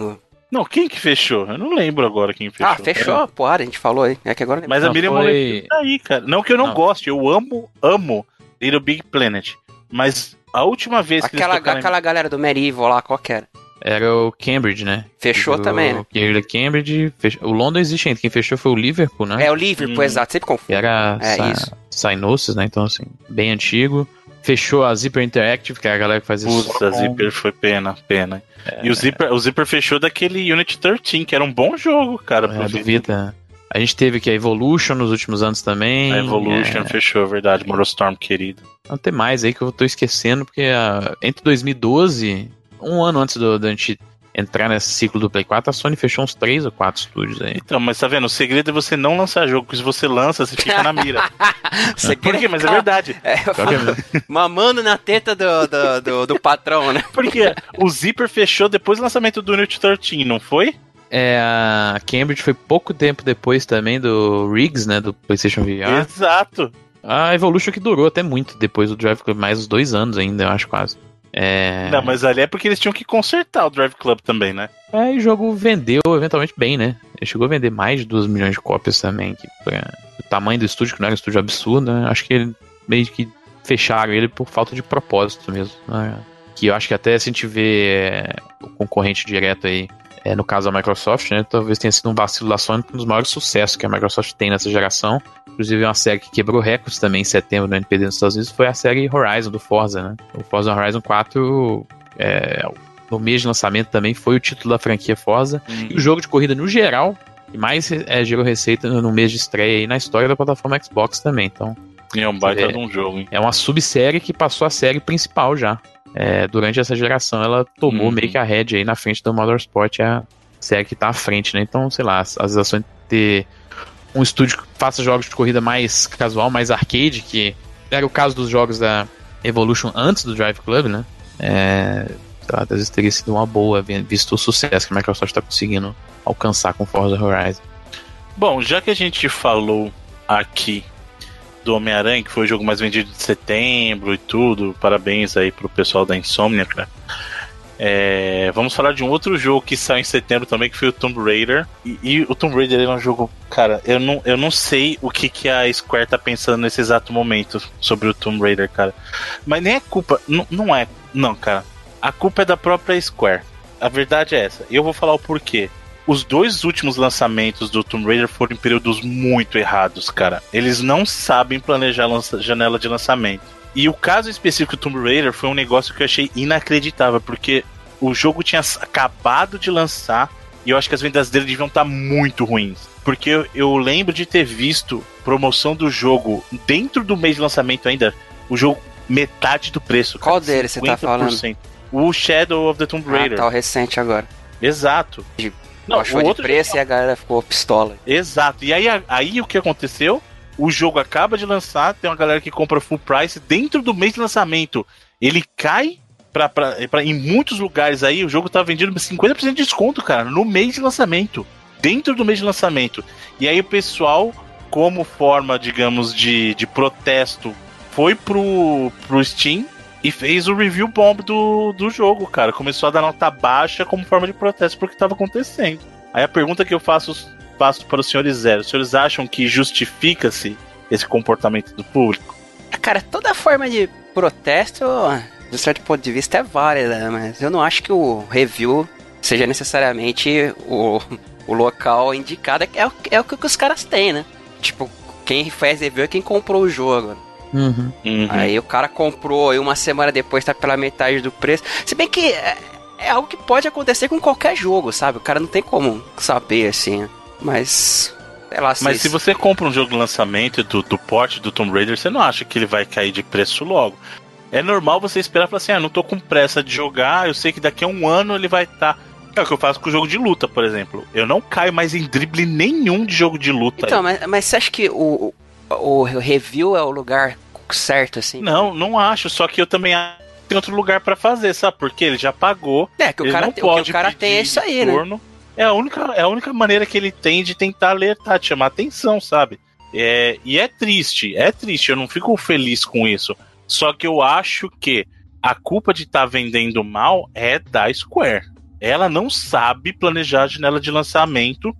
Não, quem que fechou? Eu não lembro agora quem fechou. Ah, fechou, pô, a gente falou aí. É que agora Mas a Miriam foi... Tá aí, cara. Não que eu não, não, goste, eu amo, amo Little Big Planet. Mas a última vez que aquela, eles Aquela galera do Medieval lá, qual que era? Era o Cambridge, né? Fechou o, também, né? O Cambridge, fechou. o London existe ainda. Quem fechou foi o Liverpool, né? É, o Liverpool, hum. exato. Sempre confundo. Era é, Synosis, né? Então, assim, bem antigo. Fechou a Zipper Interactive, que é a galera que faz isso. Puta, a Zipper foi pena, pena. É, e o Zipper, o Zipper fechou daquele Unity 13, que era um bom jogo, cara. É, duvida. A gente teve que a Evolution nos últimos anos também. A Evolution é... fechou, verdade. Morostorm, querido. Não tem mais aí que eu tô esquecendo, porque uh, entre 2012, um ano antes do, do a gente entrar nesse ciclo do Play 4, a Sony fechou uns 3 ou 4 estúdios aí. Então, mas tá vendo? O segredo é você não lançar jogo, porque se você lança, você fica na mira. Por quê? Mas é verdade. É, mamando na teta do, do, do, do, patrão, né? Porque o Zipper fechou depois do lançamento do Unity 13, não foi? É, a Cambridge foi pouco tempo depois também do Riggs, né, do PlayStation VR. Exato. A Evolution que durou até muito depois do Drive Club, mais uns dois anos ainda, eu acho quase. É... Não, mas ali é porque eles tinham que consertar o Drive Club também, né? É, e o jogo vendeu eventualmente bem, né? Ele chegou a vender mais de 2 milhões de cópias também. Que, pra... O tamanho do estúdio, que não era um estúdio absurdo, né? Acho que ele meio que fecharam ele por falta de propósito mesmo. Né? Que eu acho que até se a gente vê é, o concorrente direto aí, é, no caso da Microsoft, né? Talvez tenha sido um vacilo da Sony, um dos maiores sucessos que a Microsoft tem nessa geração. Inclusive, uma série que quebrou recordes também em setembro no NPD nos Estados Unidos foi a série Horizon do Forza, né? O Forza Horizon 4, é, no mês de lançamento também, foi o título da franquia Forza. Hum. E o jogo de corrida, no geral, que mais é, gerou receita no mês de estreia aí na história da plataforma Xbox também. Então, é um baita é, de um jogo, hein? É uma subsérie que passou a série principal já. É, durante essa geração ela tomou uhum. meio que a head aí na frente do Motorsport, a série que tá à frente, né? Então, sei lá, as, as ações ter um estúdio que faça jogos de corrida mais casual, mais arcade, que era o caso dos jogos da Evolution antes do Drive Club, né? É, às vezes teria sido uma boa, visto o sucesso que a Microsoft está conseguindo alcançar com Forza Horizon. Bom, já que a gente falou aqui do Homem-Aranha, que foi o jogo mais vendido de setembro e tudo, parabéns aí pro pessoal da Insomnia, cara. É, vamos falar de um outro jogo que saiu em setembro também, que foi o Tomb Raider. E, e, o Tomb Raider é um jogo, cara, eu não, eu não sei o que, que a Square tá pensando nesse exato momento sobre o Tomb Raider, cara. Mas nem é culpa, não, não é, não, cara. A culpa é da própria Square. A verdade é essa. E eu vou falar o porquê. Os dois últimos lançamentos do Tomb Raider foram em períodos muito errados, cara. Eles não sabem planejar janela de lançamento. E o caso específico do Tomb Raider foi um negócio que eu achei inacreditável, porque o jogo tinha acabado de lançar e eu acho que as vendas dele deviam estar muito ruins. Porque eu, eu lembro de ter visto promoção do jogo dentro do mês de lançamento ainda, o jogo metade do preço. Qual cara, dele você tá falando? O Shadow of the Tomb Raider. Ah, tá o recente agora. Exato. De, não, o outro preço e a galera ficou pistola. Exato. E aí, aí o que aconteceu? O jogo acaba de lançar, tem uma galera que compra full price dentro do mês de lançamento. Ele cai pra, pra, pra, em muitos lugares aí, o jogo tá vendido 50% de desconto, cara, no mês de lançamento. Dentro do mês de lançamento. E aí o pessoal, como forma, digamos, de, de protesto, foi pro, pro Steam e fez o review bomb do, do jogo, cara. Começou a dar nota baixa como forma de protesto porque estava acontecendo. Aí a pergunta que eu faço passo para os senhores Zero. Os senhores acham que justifica-se esse comportamento do público? Cara, toda forma de protesto, de certo ponto de vista, é válida, mas eu não acho que o review seja necessariamente o, o local indicado. É, é o que os caras têm, né? Tipo, quem faz review é quem comprou o jogo. Uhum. Uhum. Aí o cara comprou e uma semana depois tá pela metade do preço. Se bem que é, é algo que pode acontecer com qualquer jogo, sabe? O cara não tem como saber assim. Mas. Lá, Mas se você compra um jogo de lançamento do, do porte do Tomb Raider, você não acha que ele vai cair de preço logo. É normal você esperar e falar assim: ah, não tô com pressa de jogar, eu sei que daqui a um ano ele vai estar. Tá... É o que eu faço com o jogo de luta, por exemplo. Eu não caio mais em drible nenhum de jogo de luta. Então, mas, mas você acha que o, o review é o lugar certo, assim? Não, não acho. Só que eu também tem outro lugar para fazer, sabe? Porque ele já pagou. É, que o cara, não tem, pode o, o cara tem é isso aí, né? É a, única, é a única maneira que ele tem de tentar alertar, de chamar atenção, sabe? É, e é triste, é triste, eu não fico feliz com isso. Só que eu acho que a culpa de estar tá vendendo mal é da Square. Ela não sabe planejar a janela de lançamento.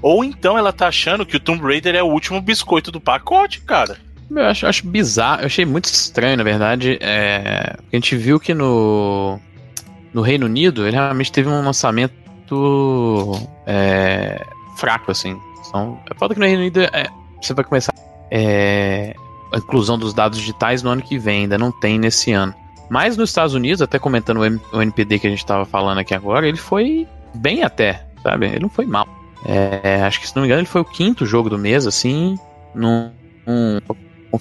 Ou então ela tá achando que o Tomb Raider é o último biscoito do pacote, cara. Eu acho, acho bizarro, eu achei muito estranho, na verdade. É, a gente viu que no, no Reino Unido ele realmente teve um lançamento é, fraco, assim. Então, é foda que no Reino Unido é, você vai começar é, a inclusão dos dados digitais no ano que vem, ainda não tem nesse ano. Mas nos Estados Unidos, até comentando o, o NPD que a gente estava falando aqui agora, ele foi bem até, sabe? Ele não foi mal. É, acho que se não me engano, ele foi o quinto jogo do mês, assim, num, num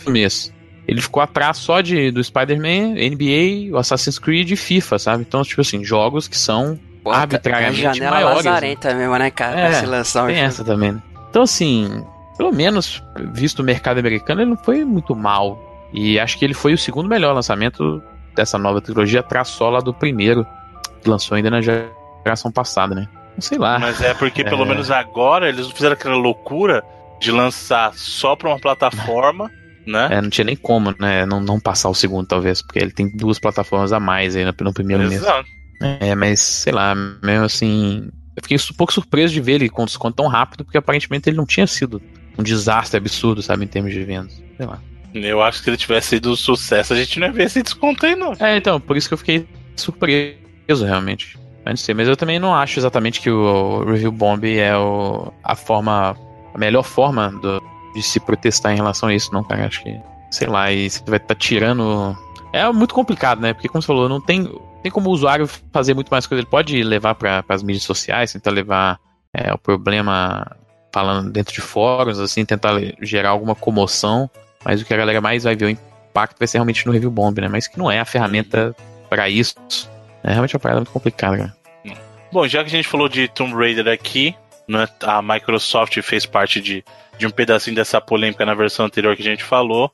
mês. Ele ficou atrás só de, do Spider-Man, NBA, o Assassin's Creed e FIFA, sabe? Então, tipo assim, jogos que são Pô, arbitrariamente janela maiores. lazarenta mesmo, né, cara? É, um tem essa também. Né? Então, assim, pelo menos, visto o mercado americano, ele não foi muito mal. E acho que ele foi o segundo melhor lançamento dessa nova trilogia, atrás só lá do primeiro, que lançou ainda na geração passada, né? Não sei lá. Mas é porque, pelo é... menos agora, eles não fizeram aquela loucura de lançar só pra uma plataforma. Né? É, não tinha nem como, né? Não, não passar o segundo, talvez, porque ele tem duas plataformas a mais aí no, no primeiro Exato. mês. É, mas sei lá, mesmo assim. Eu fiquei um pouco surpreso de ver ele com desconto tão rápido, porque aparentemente ele não tinha sido um desastre absurdo, sabe, em termos de vendas. Sei lá. Eu acho que se ele tivesse sido um sucesso, a gente não ia ver esse desconto aí, não. É, então, por isso que eu fiquei surpreso, realmente. Antes mas eu também não acho exatamente que o Review Bomb é o, a forma. a melhor forma do, de se protestar em relação a isso, não, cara. Acho que. Sei lá, e você vai estar tá tirando. É muito complicado, né? Porque, como você falou, não tem tem como o usuário fazer muito mais coisa. Ele pode levar para as mídias sociais, tentar levar é, o problema falando dentro de fóruns, assim, tentar gerar alguma comoção. Mas o que a galera mais vai ver o impacto vai ser realmente no review bomb, né? Mas que não é a ferramenta para isso. É realmente uma parada muito complicada, cara. Bom, já que a gente falou de Tomb Raider aqui, né, a Microsoft fez parte de, de um pedacinho dessa polêmica na versão anterior que a gente falou.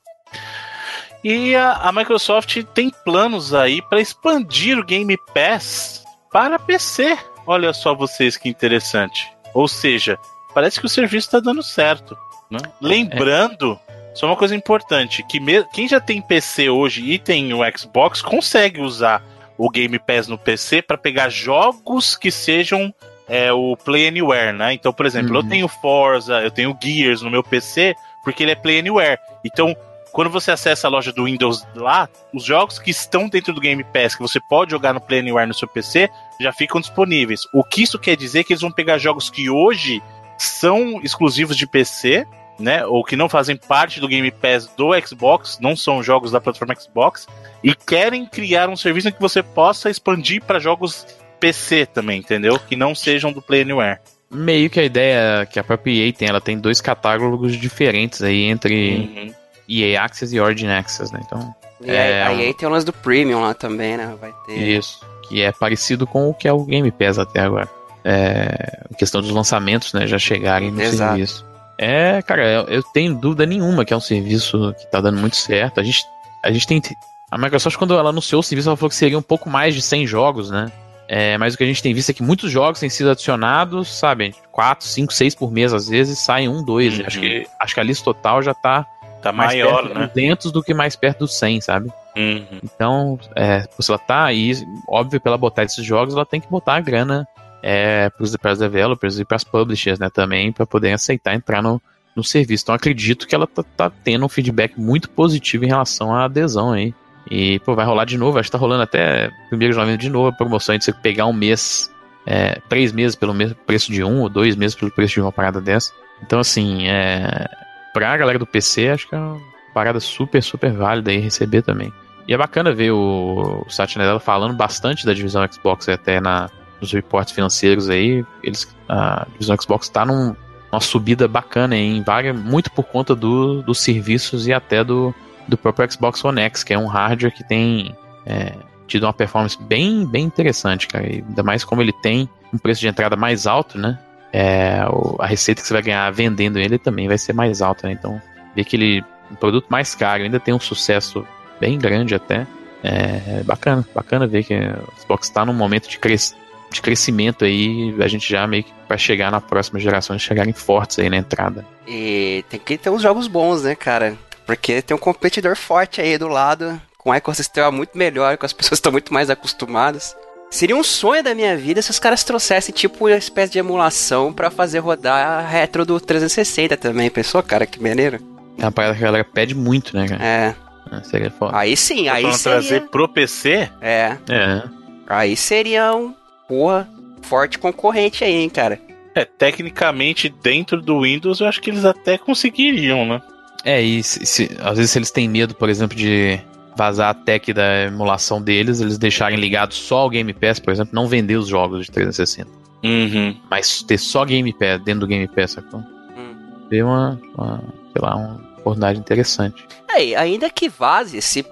E a, a Microsoft tem planos aí para expandir o Game Pass para PC. Olha só vocês que interessante. Ou seja, parece que o serviço está dando certo. Né? Lembrando, só uma coisa importante, que quem já tem PC hoje e tem o Xbox consegue usar o Game Pass no PC para pegar jogos que sejam é, o Play Anywhere, né? Então, por exemplo, uhum. eu tenho Forza, eu tenho Gears no meu PC, porque ele é Play Anywhere. Então, quando você acessa a loja do Windows lá, os jogos que estão dentro do Game Pass, que você pode jogar no Play Anywhere no seu PC, já ficam disponíveis. O que isso quer dizer é que eles vão pegar jogos que hoje são exclusivos de PC, né, ou que não fazem parte do Game Pass do Xbox, não são jogos da plataforma Xbox, e querem criar um serviço em que você possa expandir para jogos PC também, entendeu? Que não sejam do Play Anywhere. Meio que a ideia que a própria EA tem, ela tem dois catálogos diferentes aí entre uhum. EA Access e Origin Access, né? Então. E é, a EA tem o lance do Premium lá também, né? Vai ter. Isso. Que é parecido com o que é o Game Pass até agora. É, questão dos lançamentos, né? Já chegarem no Exato. serviço. É, cara, eu, eu, tenho dúvida nenhuma que é um serviço que tá dando muito certo. A gente, a gente tem. A Microsoft, quando ela anunciou o serviço, ela falou que seria um pouco mais de 100 jogos, né? É, mas o que a gente tem visto é que muitos jogos têm sido adicionados, sabe? 4, 5, 6 por mês, às vezes, saem um, dois. Uhum. Acho, que, acho que a lista total já tá, tá mais maior, perto né? dos 200 do que mais perto dos 100, sabe? Uhum. Então, é, se ela tá aí, óbvio, pela botar esses jogos, ela tem que botar a grana é, para os developers e para as publishers, né, também, para poder aceitar entrar no, no serviço. Então, acredito que ela tá, tá, tendo um feedback muito positivo em relação à adesão aí. E, pô, vai rolar de novo, acho que tá rolando até primeiro de novembro de novo a promoção de você pegar um mês, é, três meses pelo mesmo preço de um, ou dois meses pelo preço de uma parada dessa. Então, assim, é, pra galera do PC, acho que é uma parada super, super válida aí receber também. E é bacana ver o, o Satya Nadella falando bastante da divisão Xbox até na, nos reportes financeiros aí. Eles, a divisão Xbox tá num, numa subida bacana em vaga, muito por conta do, dos serviços e até do, do próprio Xbox One X, que é um hardware que tem é, tido uma performance bem, bem interessante, cara. E ainda mais como ele tem um preço de entrada mais alto, né? É, a receita que você vai ganhar vendendo ele também vai ser mais alta, né? Então, ver que ele um produto mais caro ainda tem um sucesso bem grande até. É, é bacana, bacana ver que o Xbox está num momento de, cres de crescimento aí, a gente já meio que vai chegar na próxima geração, chegarem fortes aí na entrada. E tem que ter uns jogos bons, né, cara? Porque tem um competidor forte aí do lado, com um ecossistema muito melhor, com as pessoas estão muito mais acostumadas. Seria um sonho da minha vida se os caras trouxessem tipo uma espécie de emulação para fazer rodar a retro do 360 também. Pensou, cara, que maneiro? É uma parada que a galera pede muito, né, cara? É. é seria foda. Aí sim, aí seria... trazer pro PC? É. É. Aí seria um, porra, forte concorrente aí, hein, cara. É, tecnicamente, dentro do Windows, eu acho que eles até conseguiriam, né? É, e se, se, às vezes se eles têm medo, por exemplo, de vazar a tech da emulação deles, eles deixarem ligado só o Game Pass, por exemplo, não vender os jogos de 360. Uhum. Mas ter só Game Pass dentro do Game Pass, sacou? Hum. Ver uma, uma, sei lá, uma oportunidade interessante. É, ainda que vaze, se, uh,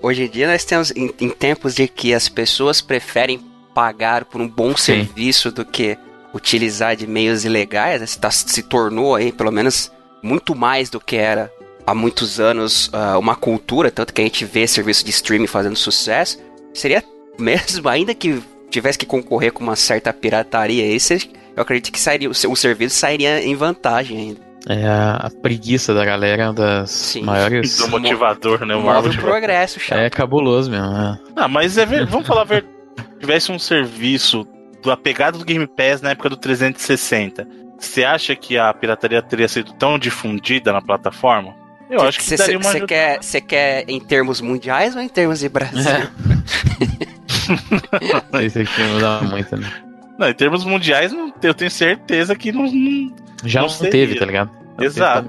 hoje em dia nós temos, em, em, tempos de que as pessoas preferem pagar por um bom Sim. serviço do que utilizar de meios ilegais, né? se, tá, se tornou aí, pelo menos muito mais do que era há muitos anos uh, uma cultura, tanto que a gente vê serviço de streaming fazendo sucesso, seria mesmo, ainda que tivesse que concorrer com uma certa pirataria, esse, eu acredito que sairia, o, o serviço sairia em vantagem ainda. É a, preguiça da galera das Sim. maiores. Do motivador, né? O Move o progresso, chato. É cabuloso mesmo. É. Ah, mas é, vamos falar a verdade. tivesse um serviço da pegada do Game Pass na época do 360 você acha que a pirataria teria sido tão difundida na plataforma? Eu cê, acho que cê, daria uma Você quer, você quer em termos mundiais ou em termos de Brasil? É. Isso aqui muda muito, né? Não, em termos mundiais, eu tenho certeza que não. não Já não, não teve, tá ligado? Não Exato.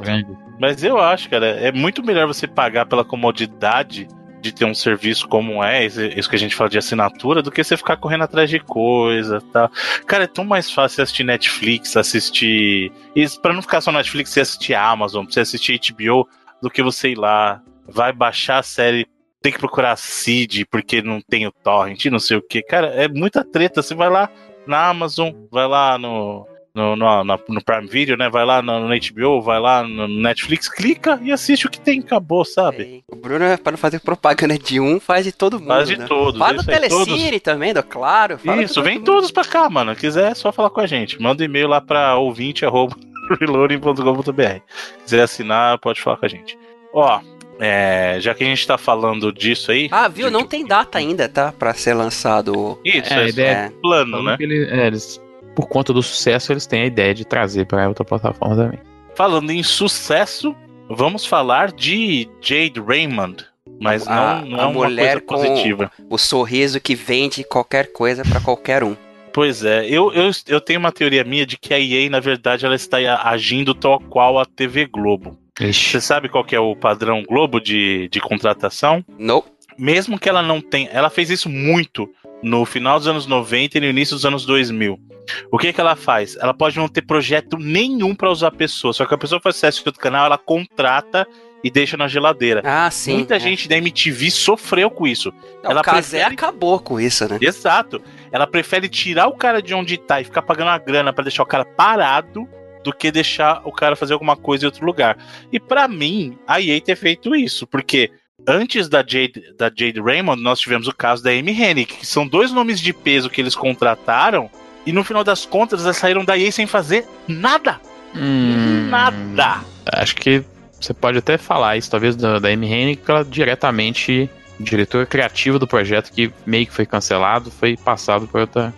Mas eu acho, cara, é muito melhor você pagar pela comodidade de ter um serviço como é, isso que a gente fala de assinatura, do que você ficar correndo atrás de coisa tá? Cara, é tão mais fácil assistir Netflix, assistir. Isso para não ficar só Netflix, você assistir Amazon, você assistir HBO, do que você ir lá, vai baixar a série tem que procurar seed porque não tem o torrent, não sei o que. Cara, é muita treta. Você vai lá na Amazon, vai lá no, no, no, no, Prime Video, né? Vai lá no, no, HBO, vai lá no Netflix, clica e assiste o que tem, acabou, sabe? É, o Bruno, para não fazer propaganda de um, faz de todo mundo. Faz de né? todos. Faz no Telecine também, do, claro. Isso, vem todos pra cá, mano. Quiser, é só falar com a gente. Manda um e-mail lá pra ouvinte, arroba, reloading.com.br. Quiser assinar, pode falar com a gente. Ó, é, já que a gente tá falando disso aí. Ah, viu? Não tem data ainda, tá? Pra ser lançado. Isso, é, é, é plano, né? Ele, é, eles por conta do sucesso, eles têm a ideia de trazer para outra plataforma também. Falando em sucesso, vamos falar de Jade Raymond. Mas a, não, não a é uma mulher coisa positiva. o sorriso que vende qualquer coisa para qualquer um. Pois é, eu, eu, eu tenho uma teoria minha de que a EA, na verdade, ela está agindo tal qual a TV Globo. Ixi. Você sabe qual é o padrão Globo de, de contratação? Não. Mesmo que ela não tenha. Ela fez isso muito no final dos anos 90 e no início dos anos 2000. O que, que ela faz? Ela pode não ter projeto nenhum para usar a pessoa, só que a pessoa faz sucesso do canal, ela contrata e deixa na geladeira. Ah, sim. Muita é. gente da MTV sofreu com isso. Não, ela o prefere... acabou com isso, né? Exato. Ela prefere tirar o cara de onde tá e ficar pagando a grana para deixar o cara parado do que deixar o cara fazer alguma coisa em outro lugar. E para mim, a EA ter feito isso, porque antes da Jade, da Jade Raymond, nós tivemos o caso da Amy Hennig, que são dois nomes de peso que eles contrataram e no final das contas, elas saíram da EA sem fazer nada. Hum, nada. Acho que você pode até falar isso, talvez, da, da Amy Hennig, que ela diretamente, diretor criativo do projeto, que meio que foi cancelado, foi passado para outra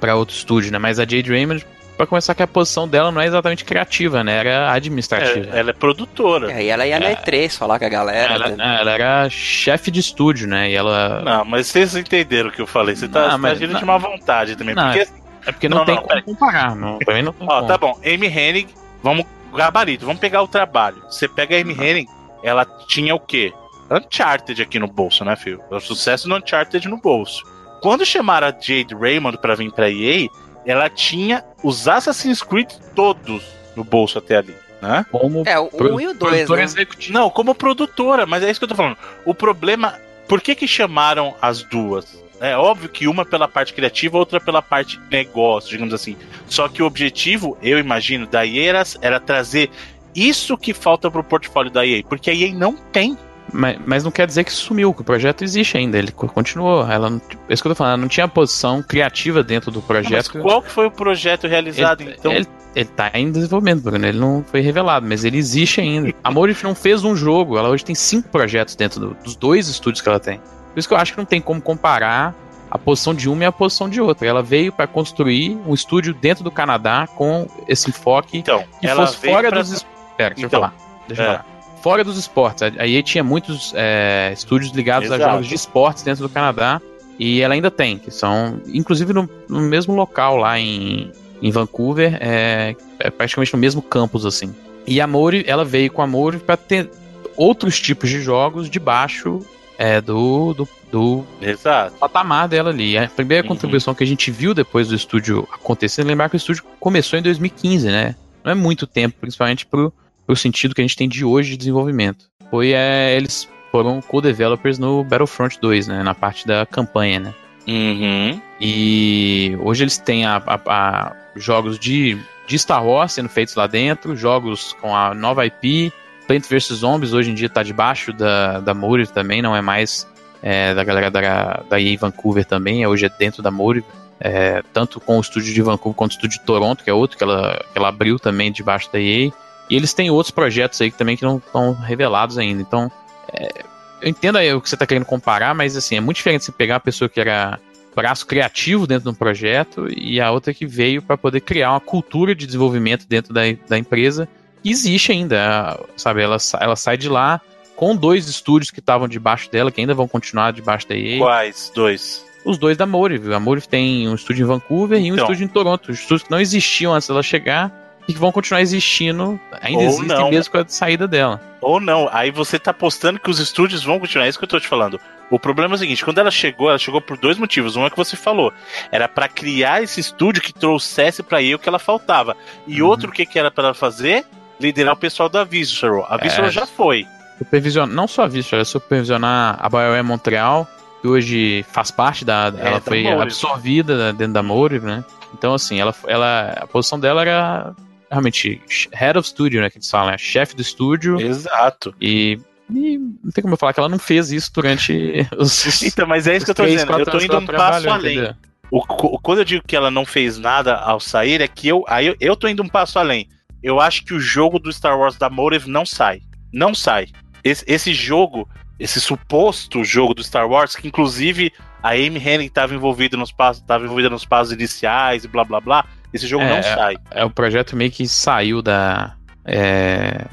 para outro estúdio, né? Mas a Jade Raymond, para começar, que a posição dela não é exatamente criativa, né? Era administrativa. É, ela é produtora. É, e ela ia é, na E3 falar com a galera. Ela, né? ela era chefe de estúdio, né? E ela. Não, mas vocês entenderam o que eu falei. Você tá, não, tá agindo de má vontade também. Não, porque é porque não, não tem não, como comparar. Não, também não tem Ó, como. tá bom. Amy Hennig, vamos. Gabarito, vamos pegar o trabalho. Você pega a Amy Hennig, ela tinha o quê? Uncharted aqui no bolso, né, filho? O sucesso do Uncharted no bolso. Quando chamaram a Jade Raymond pra vir pra EA, ela tinha os Assassin's Creed todos no bolso até ali. Né? Como é, o 1 um e o 2, né? Não, como produtora, mas é isso que eu tô falando. O problema. Por que que chamaram as duas? É óbvio que uma pela parte criativa, outra pela parte negócio, digamos assim. Só que o objetivo, eu imagino, da EA era, era trazer isso que falta pro portfólio da EA, porque a EA não tem. Mas, mas não quer dizer que sumiu, que o projeto existe ainda, ele continuou. Ela não, é isso que eu tô falando, ela não tinha posição criativa dentro do projeto. Mas qual que foi o projeto realizado ele, então? Ele, ele tá em desenvolvimento, Bruno, ele não foi revelado, mas ele existe ainda. A Morif não fez um jogo, ela hoje tem cinco projetos dentro do, dos dois estúdios que ela tem. Por isso que eu acho que não tem como comparar a posição de uma e a posição de outra. Ela veio para construir um estúdio dentro do Canadá com esse enfoque então, que fosse fora pra... dos. Espera, deixa então, eu falar. Deixa eu é. falar. Fora dos esportes. A EA tinha muitos é, estúdios ligados Exato. a jogos de esportes dentro do Canadá. E ela ainda tem, que são, inclusive no, no mesmo local lá em, em Vancouver, é, é, praticamente no mesmo campus assim. E a Mori, ela veio com a Mori para ter outros tipos de jogos debaixo é, do, do, do Exato. patamar dela ali. A primeira uhum. contribuição que a gente viu depois do estúdio acontecer, lembrar que o estúdio começou em 2015, né? Não é muito tempo, principalmente pro, pro sentido que a gente tem de hoje de desenvolvimento. Foi, é, eles foram co-developers no Battlefront 2, né? Na parte da campanha, né? Uhum. E hoje eles têm a, a, a jogos de, de Star Wars sendo feitos lá dentro, jogos com a nova IP, Plant vs Zombies hoje em dia tá debaixo da, da Motive também, não é mais é, da galera da, da EA Vancouver também, hoje é dentro da Motive, é, tanto com o estúdio de Vancouver quanto o estúdio de Toronto, que é outro que ela, que ela abriu também debaixo da EA. E eles têm outros projetos aí que também que não estão revelados ainda. Então, é, eu entendo aí o que você está querendo comparar, mas assim, é muito diferente você pegar uma pessoa que era braço criativo dentro de um projeto e a outra que veio para poder criar uma cultura de desenvolvimento dentro da, da empresa existe ainda, sabe? Ela, ela sai de lá com dois estúdios que estavam debaixo dela, que ainda vão continuar debaixo da EA. Quais dois? Os dois da Motive. A Motive tem um estúdio em Vancouver e um então. estúdio em Toronto. Os estúdios que não existiam antes dela chegar e que vão continuar existindo, ainda Ou existem não. mesmo com a saída dela. Ou não, aí você tá apostando que os estúdios vão continuar, é isso que eu tô te falando. O problema é o seguinte, quando ela chegou, ela chegou por dois motivos. Um é que você falou, era para criar esse estúdio que trouxesse para EA o que ela faltava. E uhum. outro o que que era para fazer? liderar o pessoal da Visceral. A Visceral é. já foi. supervisionar, não só a Vista, ela supervisionar a BioWare Montreal, que hoje faz parte da. É, ela foi Motive. absorvida dentro da Motive, né? Então, assim, ela, ela, a posição dela era realmente head of studio, né? Que eles falam, né? Chefe do estúdio. Exato. E, e, não tem como eu falar que ela não fez isso durante os. Então, mas é isso que eu tô dizendo. Eu tô indo um passo além. O, quando eu digo que ela não fez nada ao sair, é que eu, aí eu, eu tô indo um passo além. Eu acho que o jogo do Star Wars da Motive não sai. Não sai. Esse, esse jogo esse suposto jogo do Star Wars, que inclusive a Amy Hennig estava envolvida nos passos, estava envolvida nos passos iniciais e blá blá blá. Esse jogo é, não sai. É o projeto meio que saiu da é,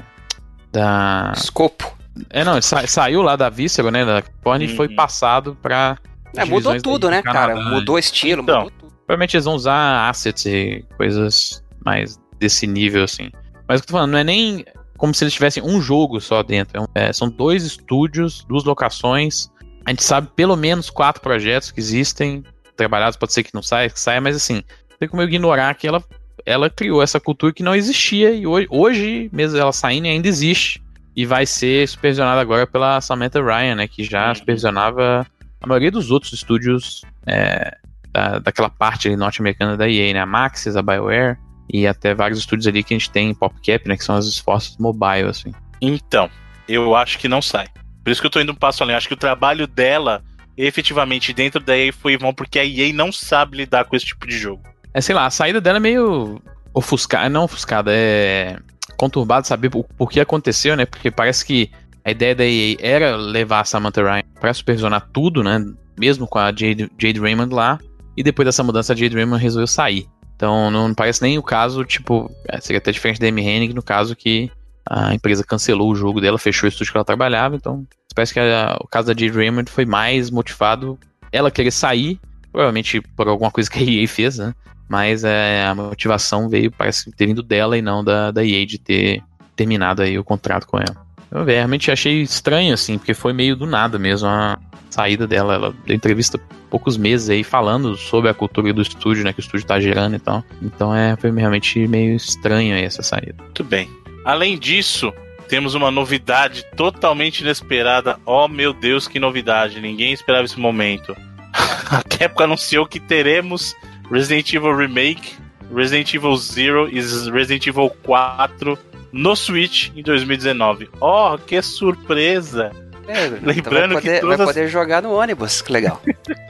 da escopo. É não, sa, saiu lá da Víscera, né, da California uhum. e foi uhum. passado para é, mudou tudo, né, cara? Mudou estilo, então, mudou tudo. Provavelmente eles vão usar assets e coisas mais desse nível assim. Mas o que eu tô falando, não é nem como se eles tivessem um jogo só dentro. É, é, são dois estúdios, duas locações. A gente sabe pelo menos quatro projetos que existem, trabalhados, pode ser que não saia, que saia, mas assim, tem como eu ignorar que ela, ela criou essa cultura que não existia e hoje, hoje mesmo ela saindo, ainda existe. E vai ser supervisionada agora pela Samantha Ryan, né? Que já uhum. supervisionava a maioria dos outros estúdios é, da, daquela parte norte-americana da EA, né? A Maxis, a BioWare e até vários estúdios ali que a gente tem em PopCap, né, que são as esforços mobile, assim. Então, eu acho que não sai. Por isso que eu tô indo um passo além. Acho que o trabalho dela, efetivamente, dentro da EA foi bom, porque a EA não sabe lidar com esse tipo de jogo. É, sei lá, a saída dela é meio ofuscada, não ofuscada, é conturbado saber o porquê aconteceu, né? Porque parece que a ideia da EA era levar a Samantha Ryan pra supervisionar tudo, né? Mesmo com a Jade, Jade Raymond lá. E depois dessa mudança, a Jade Raymond resolveu sair. Então não parece nem o caso, tipo, é, seria até diferente da Amy Hennig, no caso que a empresa cancelou o jogo dela, fechou o estúdio que ela trabalhava, então parece que a, o caso da Jade Raymond foi mais motivado ela querer sair, provavelmente por alguma coisa que a EA fez, né? Mas é, a motivação veio, parece ter vindo dela e não da, da EA de ter terminado aí o contrato com ela. Eu realmente achei estranho, assim, porque foi meio do nada mesmo a saída dela. Ela deu entrevista poucos meses aí falando sobre a cultura do estúdio, né? Que o estúdio tá gerando e tal. Então é, foi realmente meio estranho aí essa saída. Muito bem. Além disso, temos uma novidade totalmente inesperada. Oh meu Deus, que novidade! Ninguém esperava esse momento. a Capcom anunciou que teremos Resident Evil Remake, Resident Evil Zero e Resident Evil 4 no Switch em 2019. Oh, que surpresa! É, Lembrando então vai poder, que todas... vai poder jogar no ônibus, que legal.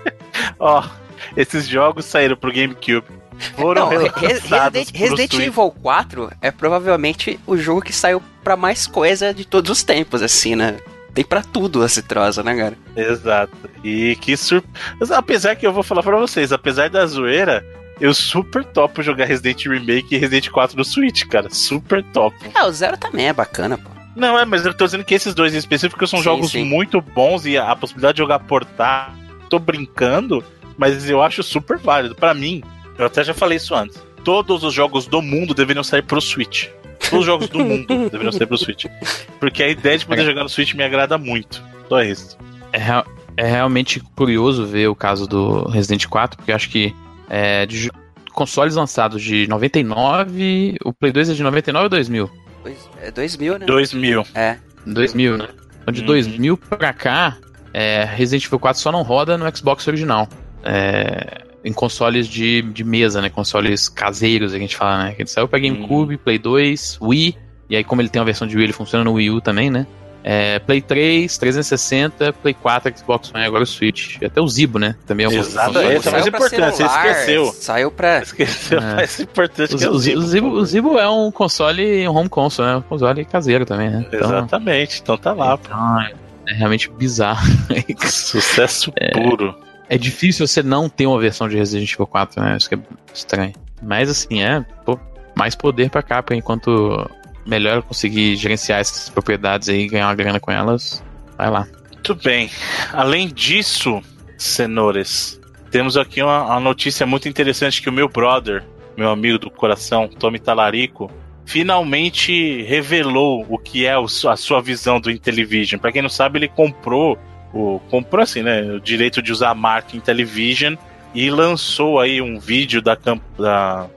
Ó, oh, esses jogos saíram pro GameCube. Foram Não, Resident, Resident Evil 4 é provavelmente o jogo que saiu para mais coisa de todos os tempos, assim, né? Tem para tudo esse troço, né, cara? Exato. E que surpresa. Apesar que eu vou falar para vocês, apesar da zoeira, eu super topo jogar Resident Remake e Resident 4 no Switch, cara. Super top. É, o Zero também é bacana, pô. Não, é, mas eu tô dizendo que esses dois em específico são sim, jogos sim. muito bons e a possibilidade de jogar portar, tô brincando, mas eu acho super válido. Para mim, eu até já falei isso antes. Todos os jogos do mundo deveriam sair pro Switch. Todos os jogos do mundo deveriam sair pro Switch. Porque a ideia de poder é. jogar no Switch me agrada muito. Só isso. É, é realmente curioso ver o caso do Resident 4, porque eu acho que é, de consoles lançados de 99, o Play 2 é de 99 ou 2000? É 2000, né? 2000. É. 2000, né? Então, de uhum. 2000 pra cá, é, Resident Evil 4 só não roda no Xbox original. É, em consoles de, de mesa, né? Consoles caseiros, a gente fala, né? Que ele saiu pra GameCube, uhum. Play 2, Wii. E aí, como ele tem uma versão de Wii, ele funciona no Wii U também, né? É, Play 3, 360, Play 4, Xbox One e agora o Switch. E até o Zibo, né? Também é uma Exato, esse é mais importante, celular, você esqueceu. Saiu pra. Esqueceu, é. mais importante o, que é o, Zibo. O Zibo, o Zibo é um console, um home console, né? Um console caseiro também, né? Então, Exatamente, então tá lá. Então, é realmente bizarro. Sucesso é, puro. É difícil você não ter uma versão de Resident Evil 4, né? Isso que é estranho. Mas assim, é, pô, mais poder pra Capcom enquanto melhor conseguir gerenciar essas propriedades aí e ganhar uma grana com elas, vai lá. Muito bem. Além disso, senhores, temos aqui uma, uma, notícia muito interessante que o meu brother, meu amigo do coração, Tommy Talarico, finalmente revelou o que é a sua visão do Intellivision. Para quem não sabe, ele comprou o comprou assim, né, o direito de usar a marca Intellivision e lançou aí um vídeo da da, da,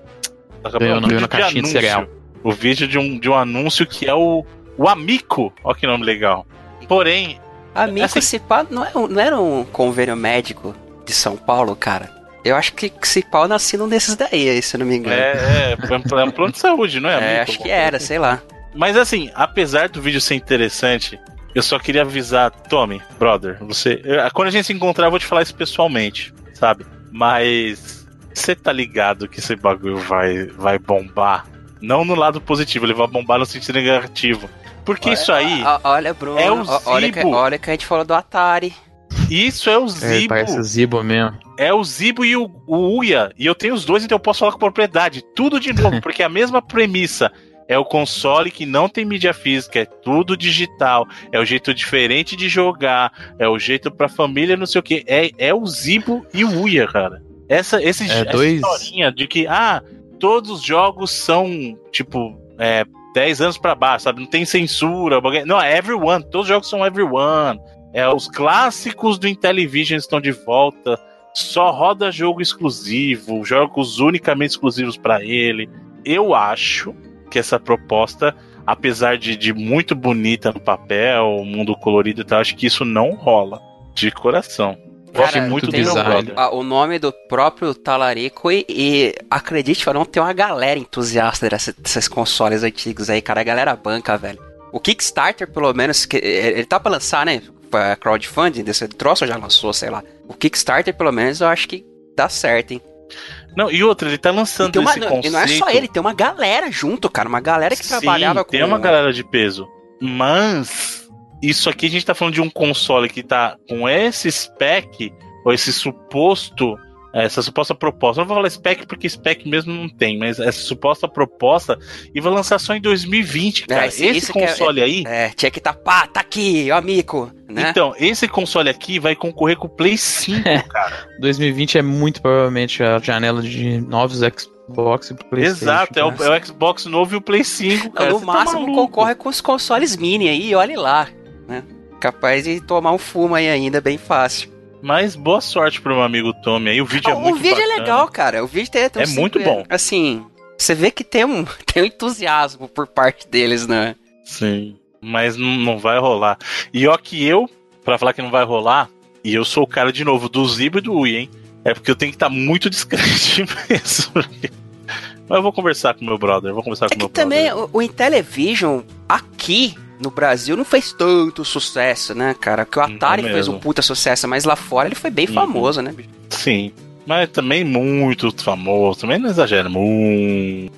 da, da, da caixinha de cereal o vídeo de um, de um anúncio que é o, O Amico, olha que nome legal. Porém. Amico, essa... se pá, não, é, não era um convênio médico de São Paulo, cara? Eu acho que se pau nasci num desses daí, se eu não me engano. É, é, é um plano de saúde, não é? é amigo, acho que era, sei lá. Mas assim, apesar do vídeo ser interessante, eu só queria avisar, Tommy, brother, você. Quando a gente se encontrar, eu vou te falar isso pessoalmente, sabe? Mas você tá ligado que esse bagulho vai, vai bombar? Não no lado positivo, ele vai bombar no sentido negativo. Porque olha, isso aí. Olha, Bruno, é o olha, que, olha que a gente falou do Atari. Isso é o Zibo. É, parece o Zibo mesmo. É o Zibo e o, o Uia. E eu tenho os dois, então eu posso falar com propriedade. Tudo de novo, porque é a mesma premissa. É o console que não tem mídia física, é tudo digital, é o jeito diferente de jogar, é o jeito pra família, não sei o que. É, é o Zibo e o Uia, cara. Essa, esse, é essa dois... historinha de que, ah, todos os jogos são, tipo, é, 10 anos para baixo, sabe? Não tem censura. Não, é everyone. Todos os jogos são everyone. É, os clássicos do Intellivision estão de volta. Só roda jogo exclusivo, jogos unicamente exclusivos para ele. Eu acho que essa proposta, apesar de, de muito bonita no papel, mundo colorido e tal, acho que isso não rola. De coração. Gosto muito do o, o nome do próprio Talarico e, e acredite ou não, tem uma galera entusiasta desses consoles antigos aí, cara. A galera banca, velho. O Kickstarter, pelo menos, que, ele tá pra lançar, né? Crowdfunding desse troço já lançou, sei lá. O Kickstarter, pelo menos, eu acho que dá certo, hein? Não, e outra, ele tá lançando uma, esse conceito... não é só ele, tem uma galera junto, cara. Uma galera que Sim, trabalhava com... tem uma galera de peso. Mas, isso aqui a gente tá falando de um console que tá com esse spec, ou esse suposto essa suposta proposta. Não vou falar spec porque spec mesmo não tem, mas essa suposta proposta e vai lançar só em 2020, é, cara. É, esse, esse console é, aí. É, tinha que tá, pá, tá aqui, ó, amigo. Né? Então, esse console aqui vai concorrer com o Play 5, cara. 2020 é muito provavelmente a janela de novos Xbox e PlayStation. Exato, é o, é o, Xbox novo e o Play 5, cara. No Você tá máximo tá concorre com os consoles mini aí, olhe lá, né? Capaz de tomar um fumo aí ainda bem fácil. Mas boa sorte pro meu amigo Tommy aí. O vídeo é é muito O vídeo bacana. é legal, cara. O vídeo tem, tem É muito bom. Assim, você vê que tem um, tem um entusiasmo por parte deles, né? Sim. Mas não vai rolar. E ó que eu, para falar que não vai rolar, e eu sou o cara de novo do Zibo e do Ui, hein? É porque eu tenho que estar tá muito descrente mesmo. Mas eu vou conversar com meu brother, vou conversar é com meu brother. também o, o Intellivision aqui no Brasil não fez tanto sucesso, né, cara? Que o Atari fez um puta sucesso, mas lá fora ele foi bem uhum. famoso, né? Sim. Mas também muito famoso. Também não exagera. Muito.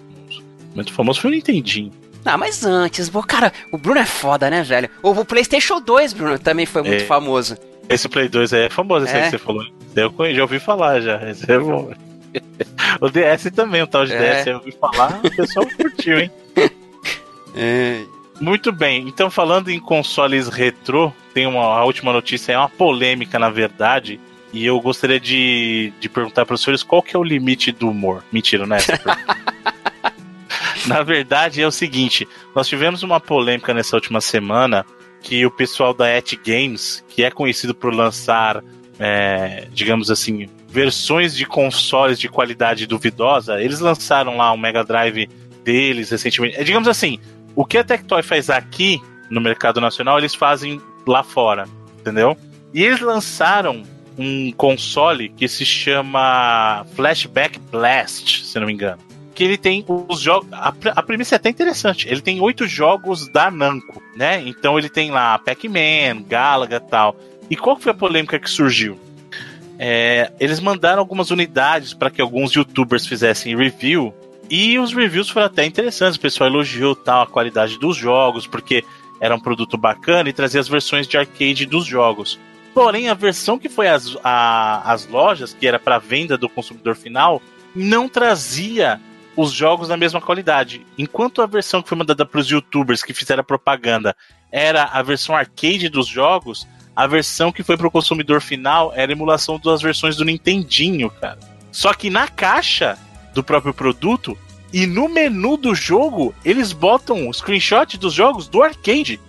Muito famoso foi o Nintendinho. Ah, mas antes, cara, o Bruno é foda, né, velho? O, PlayStation 2, Bruno, também foi muito é. famoso. Esse Play 2 é famoso, esse é. aí que você falou. Eu já ouvi falar já. Esse é bom. o DS também, o tal de é. DS, eu ouvi falar, o pessoal curtiu, hein? É. Muito bem, então falando em consoles retrô, tem uma a última notícia, é uma polêmica na verdade, e eu gostaria de, de perguntar para os senhores qual que é o limite do humor. Mentira, né? na verdade é o seguinte, nós tivemos uma polêmica nessa última semana que o pessoal da Et Games, que é conhecido por lançar, é, digamos assim, versões de consoles de qualidade duvidosa, eles lançaram lá um Mega Drive deles recentemente. É, digamos assim, o que a Tectoy faz aqui no mercado nacional, eles fazem lá fora, entendeu? E eles lançaram um console que se chama Flashback Blast, se não me engano. Que ele tem os jogos. A, a premissa é até interessante. Ele tem oito jogos da Namco, né? Então ele tem lá Pac-Man, Galaga tal. E qual foi a polêmica que surgiu? É, eles mandaram algumas unidades para que alguns youtubers fizessem review e os reviews foram até interessantes, o pessoal elogiou tal a qualidade dos jogos, porque era um produto bacana e trazia as versões de arcade dos jogos. Porém, a versão que foi às, às lojas, que era para venda do consumidor final, não trazia os jogos na mesma qualidade. Enquanto a versão que foi mandada para os youtubers que fizeram propaganda era a versão arcade dos jogos, a versão que foi para o consumidor final era a emulação das versões do Nintendinho, cara. Só que na caixa do próprio produto. E no menu do jogo, eles botam screenshot dos jogos do arcade.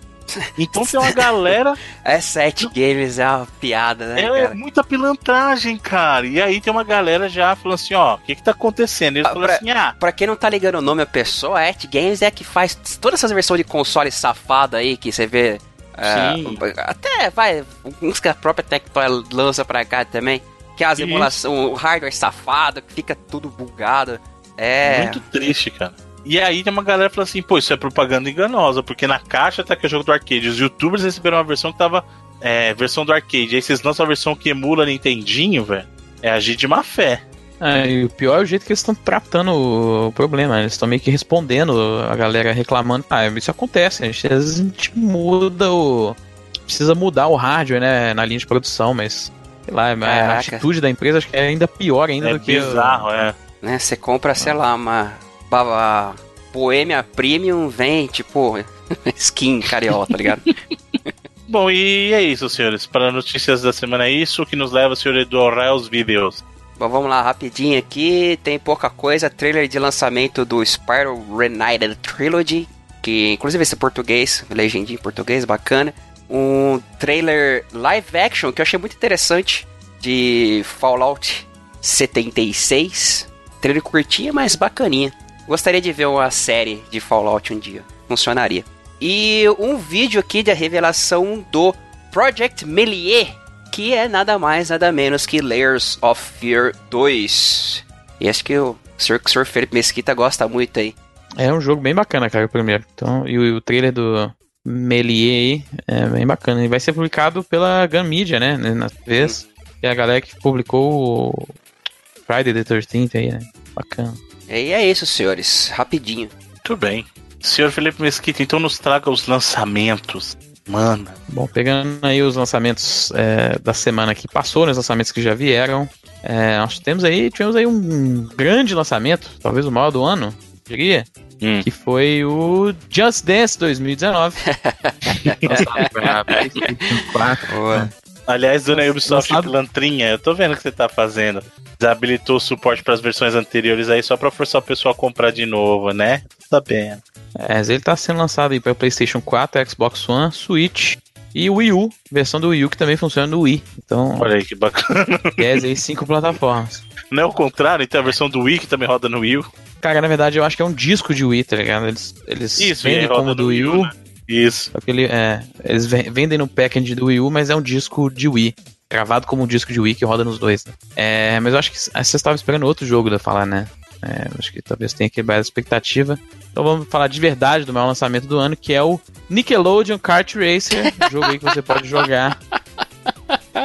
Então tem uma galera. É sete games, é uma piada, né? É, é, muita pilantragem, cara. E aí tem uma galera já falando assim: ó, o que que tá acontecendo? Eles ah, falam assim: ah. Pra quem não tá ligando o nome da pessoa, a At Games é que faz todas essas versões de console safado aí que você vê. É, Sim. até vai, uns que a própria Tectoy lança pra cá também. Que as emulações, o hardware safado, que fica tudo bugado. É. Muito triste, cara. E aí tem uma galera fala assim, pô, isso é propaganda enganosa, porque na caixa tá que é jogo do arcade. Os youtubers receberam uma versão que tava. É, versão do arcade. Aí vocês lançam a versão que emula Nintendinho, velho. É agir de má fé. É, e o pior é o jeito que eles estão tratando o problema. Eles estão meio que respondendo a galera reclamando. Ah, isso acontece. Às vezes a gente muda o. Precisa mudar o hardware, né? Na linha de produção, mas. Sei lá, Caraca. a atitude da empresa acho que é ainda pior ainda é do que. Bizarro, o... é. Né, você compra, sei lá, uma a Boêmia Premium vem, tipo, skin carioca, tá ligado? Bom, e é isso, senhores. Para notícias da semana é isso que nos leva, senhor Edu, os vídeos. Bom, vamos lá, rapidinho aqui. Tem pouca coisa. Trailer de lançamento do Spiral Reunited Trilogy, que inclusive esse é português, legendinho em português, bacana. Um trailer live action que eu achei muito interessante de Fallout 76. Trailer curtinha, mas bacaninha. Gostaria de ver uma série de Fallout um dia. Funcionaria. E um vídeo aqui de revelação do Project Melier, que é nada mais, nada menos que Layers of Fear 2. E acho que o Sr. Sr. Felipe Mesquita gosta muito aí. É um jogo bem bacana, cara, o primeiro. Então, e o trailer do Melier é bem bacana. E vai ser publicado pela Gun Media, né? Na vez. Que é a galera que publicou o Friday the 13th aí, né? Bacana. E é isso, senhores. Rapidinho. Muito bem. Senhor Felipe Mesquita, então nos traga os lançamentos. Mano. Bom, pegando aí os lançamentos é, da semana que passou, né, os lançamentos que já vieram. É, nós temos aí, tivemos aí um grande lançamento, talvez o maior do ano, diria. Hum. Que foi o Just Dance 2019. Aliás, dona Ubisoft Lançado... Lantrinha, eu tô vendo o que você tá fazendo desabilitou o suporte para as versões anteriores aí só para forçar o pessoal a comprar de novo, né? Tá bem. É, ele tá sendo lançado aí para PlayStation 4, Xbox One, Switch e Wii U, versão do Wii U que também funciona no Wii. Então, olha aí que bacana. É, aí cinco plataformas. Não é o contrário, então a versão do Wii que também roda no Wii U. Cara, na verdade eu acho que é um disco de Wii, tá ligado? Eles, eles Isso, vendem como do Wii U. Né? Isso. Ele, é, eles vendem no package do Wii U, mas é um disco de Wii gravado como um disco de Wii que roda nos dois. Né? É, mas eu acho que você estava esperando outro jogo da falar, né? É, acho que talvez tenha quebrado a expectativa. Então vamos falar de verdade do maior lançamento do ano, que é o Nickelodeon Kart Racer, jogo aí que você pode jogar.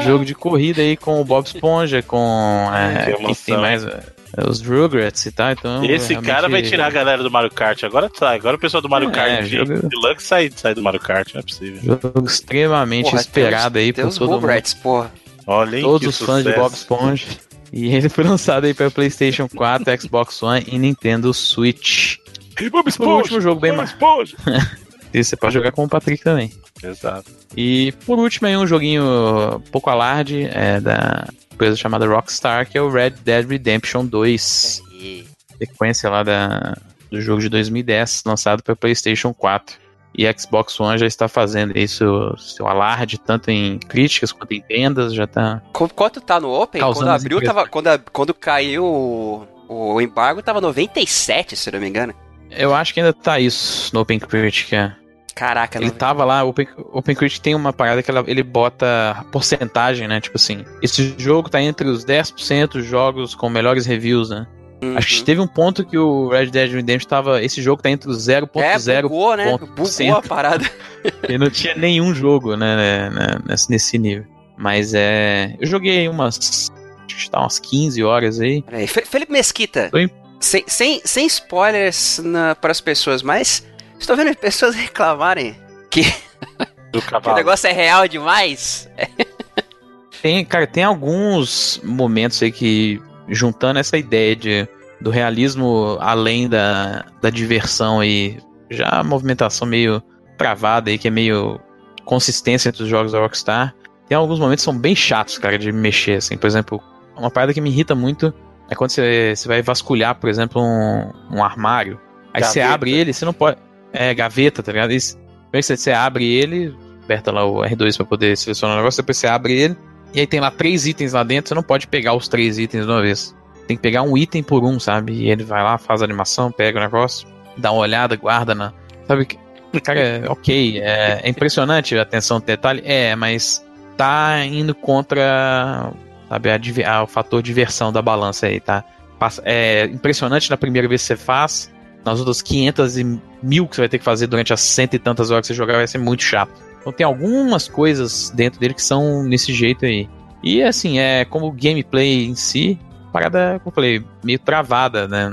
Jogo de corrida aí com o Bob Esponja, com. É, tem mais? É, os Rugrats e tal, então... Esse realmente... cara vai tirar a galera do Mario Kart, agora sai, agora o pessoal do Mario é, Kart é, jogo... Deluxe sai, sai do Mario Kart, não é possível. Jogo extremamente porra, esperado aí por todo Rugrats, mundo. porra. Olha Todos os fãs de Bob Esponja. E ele foi lançado aí para PlayStation 4, Xbox One e Nintendo Switch. E Bob Esponja, por último jogo bem mais. Esponja. E você pode jogar com o Patrick também. Exato. E por último aí um joguinho pouco alarde é da empresa chamada Rockstar, que é o Red Dead Redemption 2. Sequência lá da, do jogo de 2010, lançado para PlayStation 4. E Xbox One já está fazendo isso, seu alarde, tanto em críticas quanto em vendas, já tá. Quanto tá no Open? Quando abriu, tava, quando, quando caiu o, o embargo, tava 97, se não me engano. Eu acho que ainda tá isso no Open Critic. Caraca, Ele não... tava lá, o Open, OpenCritic tem uma parada que ela, ele bota porcentagem, né? Tipo assim, esse jogo tá entre os 10% dos jogos com melhores reviews, né? Uhum. Acho que teve um ponto que o Red Dead Redemption tava. Esse jogo tá entre os 0.0. É, bugou, né? Bugou a parada. e não tinha nenhum jogo, né, né, nesse, nesse nível. Mas é. Eu joguei umas. Acho que tá umas 15 horas aí. Peraí, Felipe Mesquita. Sem, sem, sem spoilers para as pessoas, mas Estou vendo as pessoas reclamarem que, que o negócio é real demais. tem, cara, tem alguns momentos aí que, juntando essa ideia de, do realismo além da, da diversão e já a movimentação meio travada aí, que é meio consistência entre os jogos da Rockstar, tem alguns momentos que são bem chatos, cara, de mexer, assim. Por exemplo, uma parada que me irrita muito é quando você, você vai vasculhar, por exemplo, um, um armário. Aí Gaveta. você abre ele, você não pode. É, gaveta, tá ligado? Isso. você, você abre ele, aperta lá o R2 para poder selecionar o negócio, depois você abre ele, e aí tem lá três itens lá dentro, você não pode pegar os três itens de uma vez. Tem que pegar um item por um, sabe? E ele vai lá, faz a animação, pega o negócio, dá uma olhada, guarda na. Sabe? Cara, é, ok, é, é impressionante a atenção do detalhe, é, mas tá indo contra sabe, a, a, o fator diversão da balança aí, tá? É impressionante na primeira vez que você faz, nas outras 500 e mil que você vai ter que fazer durante as cento e tantas horas que você jogar vai ser muito chato. Então tem algumas coisas dentro dele que são nesse jeito aí. E assim, é como o gameplay em si, parada, como eu falei, meio travada, né?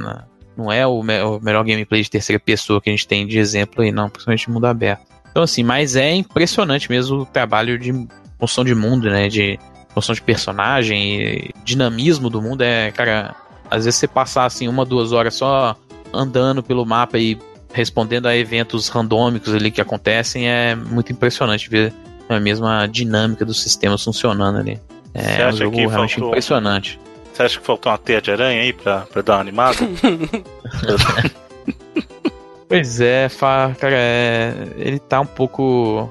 Não é o, me o melhor gameplay de terceira pessoa que a gente tem de exemplo aí, não, principalmente mundo aberto. Então assim, mas é impressionante mesmo o trabalho de construção de mundo, né? De construção de personagem, dinamismo do mundo. É, cara, às vezes você passar assim uma, duas horas só andando pelo mapa e respondendo a eventos randômicos ali que acontecem é muito impressionante ver a mesma dinâmica dos sistemas funcionando ali. É um jogo realmente faltou... impressionante. Você acha que faltou uma teia de aranha aí pra, pra dar uma animada? pois é, cara, é, ele tá um pouco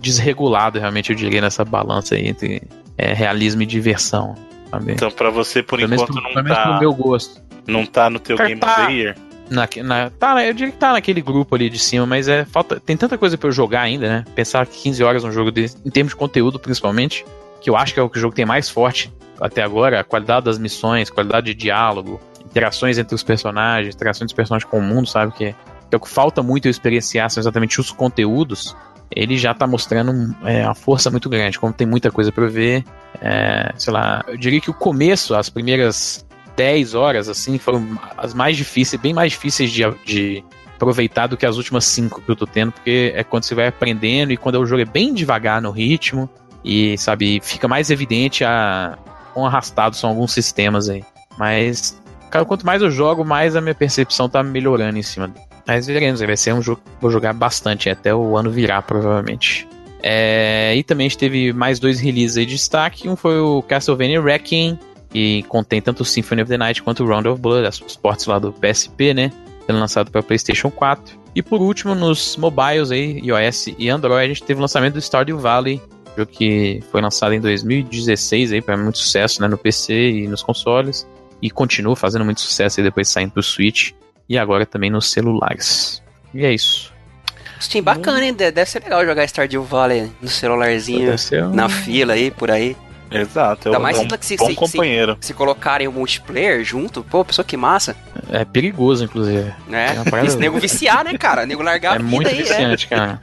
desregulado, realmente, eu diria, nessa balança aí entre é, realismo e diversão. Sabe? Então, pra você, por pelo enquanto, não tá. no meu gosto. Não tá no teu Cara, Game tá... of the Year? Na, na, tá, eu diria que tá naquele grupo ali de cima, mas é falta tem tanta coisa para eu jogar ainda, né? Pensar que 15 horas um jogo desse, em termos de conteúdo principalmente, que eu acho que é o que o jogo tem mais forte até agora, a qualidade das missões, qualidade de diálogo, interações entre os personagens, interações dos personagens com o mundo, sabe? Que, que é o que falta muito eu experienciar são exatamente os conteúdos. Ele já tá mostrando é, uma força muito grande, como tem muita coisa para ver. É, sei lá, eu diria que o começo, as primeiras 10 horas, assim, foram as mais difíceis, bem mais difíceis de, de aproveitar do que as últimas 5 que eu tô tendo, porque é quando você vai aprendendo e quando o jogo é bem devagar no ritmo e, sabe, fica mais evidente a quão arrastados são alguns sistemas aí. Mas, cara, quanto mais eu jogo, mais a minha percepção tá melhorando em cima. Mas veremos, vai ser um jogo que vou jogar bastante até o ano virar, provavelmente. É, e também a gente teve mais dois releases aí de destaque. Um foi o Castlevania Wrecking, que contém tanto o Symphony of the Night quanto o Round of Blood, os ports lá do PSP, né? Sendo lançado para PlayStation 4. E por último, nos mobiles aí, iOS e Android, a gente teve o lançamento do Stardew Valley, jogo que foi lançado em 2016 aí para muito sucesso, né, no PC e nos consoles e continua fazendo muito sucesso aí depois saindo pro Switch e agora também nos celulares. E é isso. Steam bacana, hein? Deve ser legal jogar Stardew Valley no celularzinho, um... na fila aí, por aí. Exato, Ainda mais um que se, bom se, companheiro. Se, se colocarem o multiplayer junto, pô, pessoa que massa. É perigoso, inclusive. É, é isso nego viciar, né, cara? Nego largar é a vida muito aí, viciante, é. cara.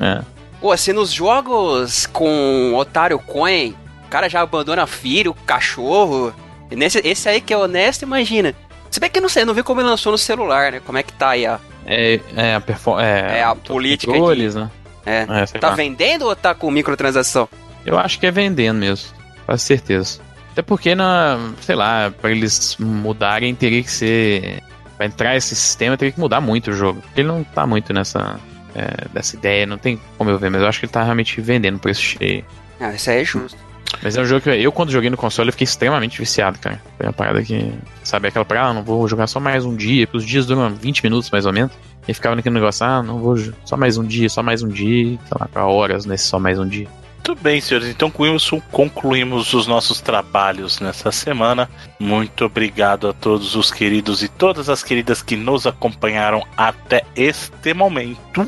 É. Pô, se nos jogos com Otário Coin, o cara já abandona filho, cachorro. Nesse, esse aí que é honesto, imagina. Se bem que eu não sei, eu não vi como ele lançou no celular, né? Como é que tá aí a. É, é a performance. É, é, a política de... né? É. é tá lá. vendendo ou tá com microtransação? Eu acho que é vendendo mesmo, com certeza. Até porque, na, sei lá, para eles mudarem, teria que ser. Pra entrar esse sistema, teria que mudar muito o jogo. Porque ele não tá muito nessa. É, dessa ideia, não tem como eu ver, mas eu acho que ele tá realmente vendendo esse cheio. Ah, isso aí é justo. Mas é um jogo que eu, quando joguei no console, eu fiquei extremamente viciado, cara. Foi uma parada que. Sabe, aquela parada, ah, não vou jogar só mais um dia, porque os dias duram 20 minutos mais ou menos. E ficava naquele negócio, ah, não vou. Só mais um dia, só mais um dia, sei lá, pra horas nesse só mais um dia. Muito bem, senhores. Então, com isso, concluímos os nossos trabalhos nessa semana. Muito obrigado a todos os queridos e todas as queridas que nos acompanharam até este momento.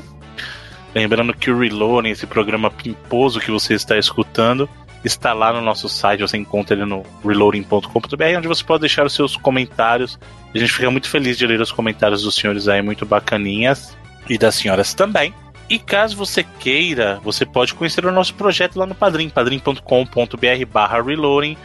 Lembrando que o Reloading, esse programa pimposo que você está escutando, está lá no nosso site, você encontra ele no reloading.com.br, onde você pode deixar os seus comentários. A gente fica muito feliz de ler os comentários dos senhores aí, muito bacaninhas, e das senhoras também. E caso você queira, você pode conhecer o nosso projeto lá no Padrim, padrim.com.br barra reloading.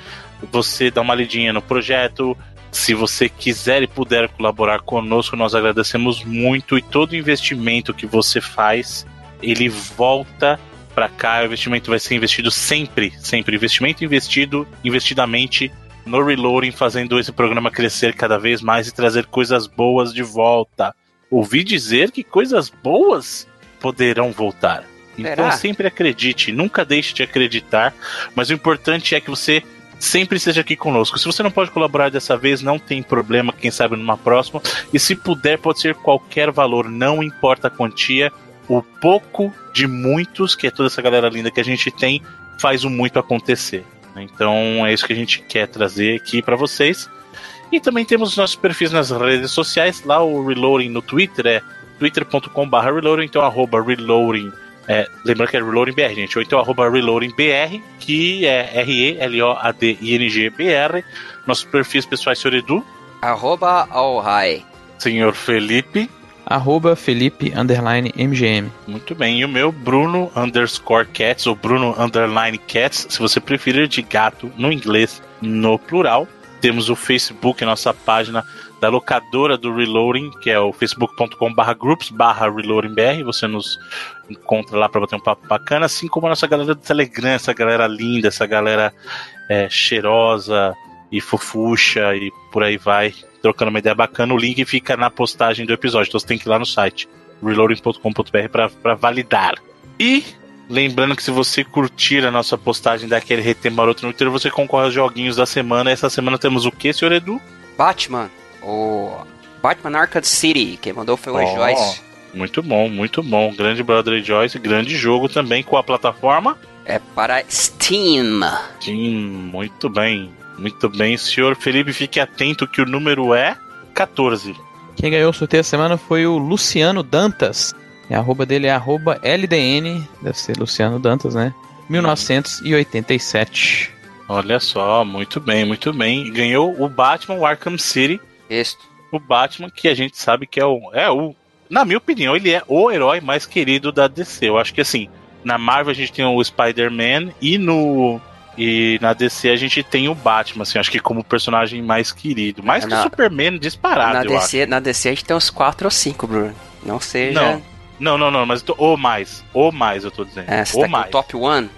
Você dá uma lidinha no projeto. Se você quiser e puder colaborar conosco, nós agradecemos muito e todo investimento que você faz, ele volta para cá, o investimento vai ser investido sempre, sempre. Investimento investido, investidamente no Reloading, fazendo esse programa crescer cada vez mais e trazer coisas boas de volta. Ouvi dizer que coisas boas poderão voltar. Então Será? sempre acredite, nunca deixe de acreditar, mas o importante é que você sempre esteja aqui conosco. Se você não pode colaborar dessa vez, não tem problema, quem sabe numa próxima. E se puder, pode ser qualquer valor, não importa a quantia o pouco de muitos, que é toda essa galera linda que a gente tem, faz o muito acontecer. Então é isso que a gente quer trazer aqui para vocês. E também temos nossos perfis nas redes sociais, lá o Reloading no Twitter é twitter.com.br reloading, então arroba reloading, é, lembrando que é reloading BR, gente, ou então arroba reloading BR, que é R-E-L-O-A-D-I-N-G-B-R. Nossos perfis pessoais, senhor Edu. Arroba Alhai. Senhor Felipe. Arroba Felipe underline MGM. Muito bem. E o meu, Bruno underscore cats, ou Bruno underline cats, se você preferir de gato no inglês, no plural. Temos o Facebook, nossa página da locadora do Reloading, que é o facebook.com/barra groups/barra reloadingbr. Você nos encontra lá para bater um papo bacana, assim como a nossa galera do Telegram, essa galera linda, essa galera é, cheirosa e fofucha e por aí vai, trocando uma ideia bacana. O link fica na postagem do episódio, então você tem que ir lá no site reloading.com.br para validar. E Lembrando que se você curtir a nossa postagem daquele RT Maroto no Twitter, você concorre aos joguinhos da semana. Essa semana temos o que, senhor Edu? Batman. O Batman Arkham City. Quem mandou foi o oh, Joyce. Muito bom, muito bom. Grande Brother Joyce, grande jogo também com a plataforma. É para Steam. Steam, muito bem. Muito bem, senhor Felipe, fique atento que o número é 14. Quem ganhou o sorteio da semana foi o Luciano Dantas. A arroba dele é arroba LDN, deve ser Luciano Dantas, né? 1987. Olha só, muito bem, muito bem. Ganhou o Batman o Arkham City. Isso. O Batman, que a gente sabe que é o, é o. Na minha opinião, ele é o herói mais querido da DC. Eu acho que assim, na Marvel a gente tem o Spider-Man e no. E na DC a gente tem o Batman, assim, acho que como personagem mais querido. Mais que o Superman disparado, na DC, Na DC a gente tem uns 4 ou 5, Bruno. Não seja. Não. Não, não, não, mas tô, ou mais. Ou mais, eu tô dizendo. É, ou tá mais. top one?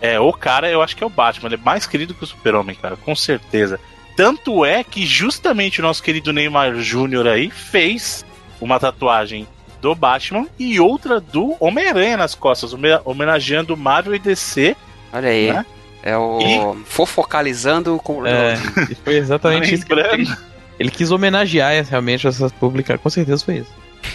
É, o cara eu acho que é o Batman. Ele é mais querido que o Super-Homem, cara, com certeza. Tanto é que justamente o nosso querido Neymar Júnior aí fez uma tatuagem do Batman e outra do Homem-Aranha nas costas, homenageando Marvel e DC. Olha aí. Né? É o e... fofocalizando com. É, foi exatamente isso. Ele, ele quis homenagear realmente essas publicações, com certeza foi isso.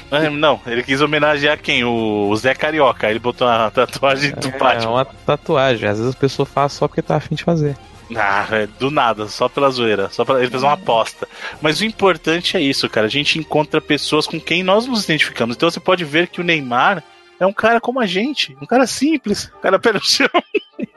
É, não, ele quis homenagear quem? O Zé Carioca. Ele botou uma tatuagem do é, Batman. É uma tatuagem. Às vezes a pessoa faz só porque tá afim de fazer. Ah, é do nada, só pela zoeira. Só pra... Ele fez uma aposta. Mas o importante é isso, cara. A gente encontra pessoas com quem nós nos identificamos. Então você pode ver que o Neymar é um cara como a gente. Um cara simples. Um cara pé no chão.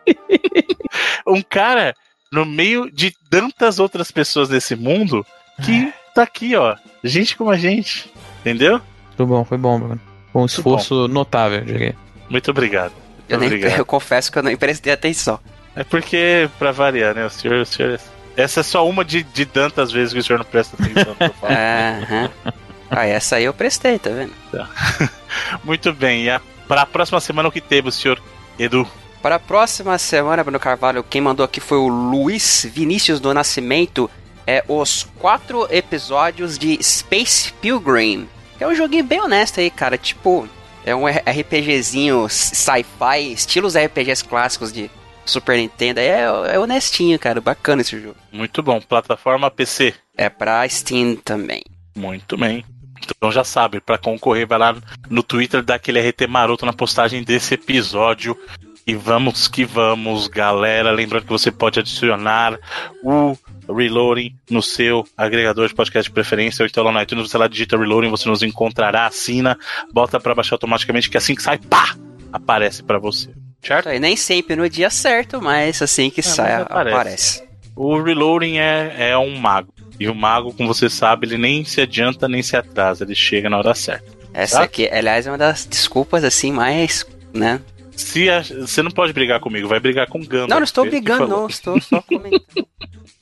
um cara no meio de tantas outras pessoas desse mundo que tá aqui, ó. Gente como a gente. Entendeu? Muito bom, foi bom, Bruno. Um esforço notável, diria. Muito obrigado. Muito eu, nem, obrigado. eu confesso que eu não prestei atenção. É porque, pra variar, né? O senhor, o senhor. Essa é só uma de, de tantas vezes que o senhor não presta atenção no que eu falo. Aham. ah, essa aí eu prestei, tá vendo? Tá. Muito bem. E a, para a próxima semana, o que teve, senhor Edu? Para a próxima semana, Bruno Carvalho, quem mandou aqui foi o Luiz Vinícius do Nascimento. É os quatro episódios de Space Pilgrim. É um joguinho bem honesto aí, cara. Tipo, é um RPGzinho sci-fi, estilos RPGs clássicos de Super Nintendo. É, é honestinho, cara. Bacana esse jogo. Muito bom. Plataforma PC. É pra Steam também. Muito bem. Então já sabe, para concorrer, vai lá no Twitter daquele RT maroto na postagem desse episódio. E vamos que vamos, galera. Lembrando que você pode adicionar o Reloading no seu agregador de podcast de preferência, ou então lá no iTunes, você lá digita Reloading, você nos encontrará, assina, bota para baixar automaticamente, que assim que sai, pá, aparece para você. Certo? E nem sempre no dia certo, mas assim que é, sai, aparece. aparece. O Reloading é, é um mago. E o mago, como você sabe, ele nem se adianta nem se atrasa, ele chega na hora certa. Essa tá? aqui, aliás, é uma das desculpas assim mais, né? Se a, você não pode brigar comigo, vai brigar com o Gandalf. Não, não estou brigando, não, estou só comentando.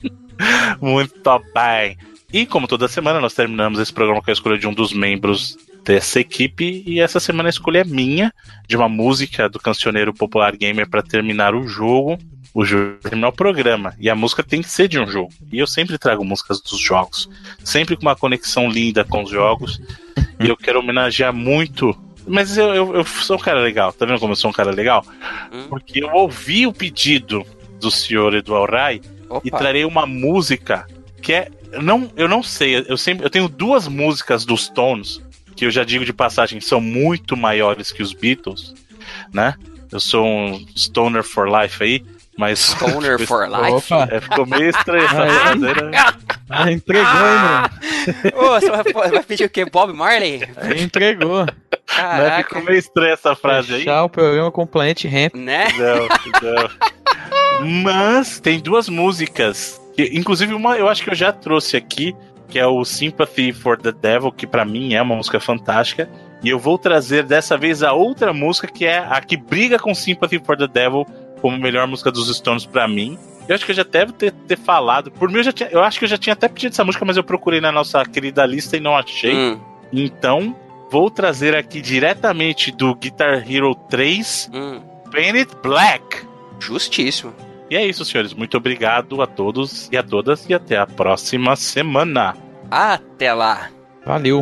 Muito bem. E como toda semana, nós terminamos esse programa com a escolha de um dos membros dessa equipe. E essa semana a escolha é minha, de uma música do cancioneiro popular gamer para terminar o jogo. O jogo terminar o programa. E a música tem que ser de um jogo. E eu sempre trago músicas dos jogos. Sempre com uma conexão linda com os jogos. e eu quero homenagear muito mas eu, eu, eu, sou um cara legal, tá vendo como eu sou um cara legal? Hum. Porque eu ouvi o pedido do senhor Eduardo Rai Opa. e trarei uma música que é. Não, eu não sei, eu sempre eu tenho duas músicas dos Stones que eu já digo de passagem, são muito maiores que os Beatles, né? Eu sou um stoner for life aí, mas. Stoner for life? É, ficou meio estranho essa frase, né? Ah, entregou, ah! hein, mano? Ô, você vai, vai, pedir o quê? Bob Marley? Entregou. Caraca. Né? Ficou meio estranha essa frase Fechar aí. Fechar o programa com Planet Ramp. Né? Não, não. Mas tem duas músicas. Que, inclusive, uma eu acho que eu já trouxe aqui, que é o Sympathy for the Devil, que para mim é uma música fantástica. E eu vou trazer dessa vez a outra música, que é a que briga com Sympathy for the Devil como melhor música dos Stones para mim. Eu acho que eu já devo ter, ter falado. Por mim, eu, já tinha, eu acho que eu já tinha até pedido essa música, mas eu procurei na nossa querida lista e não achei. Hum. Então, vou trazer aqui diretamente do Guitar Hero 3, hum. Painted Black. Justíssimo. E é isso, senhores. Muito obrigado a todos e a todas e até a próxima semana. Até lá. Valeu.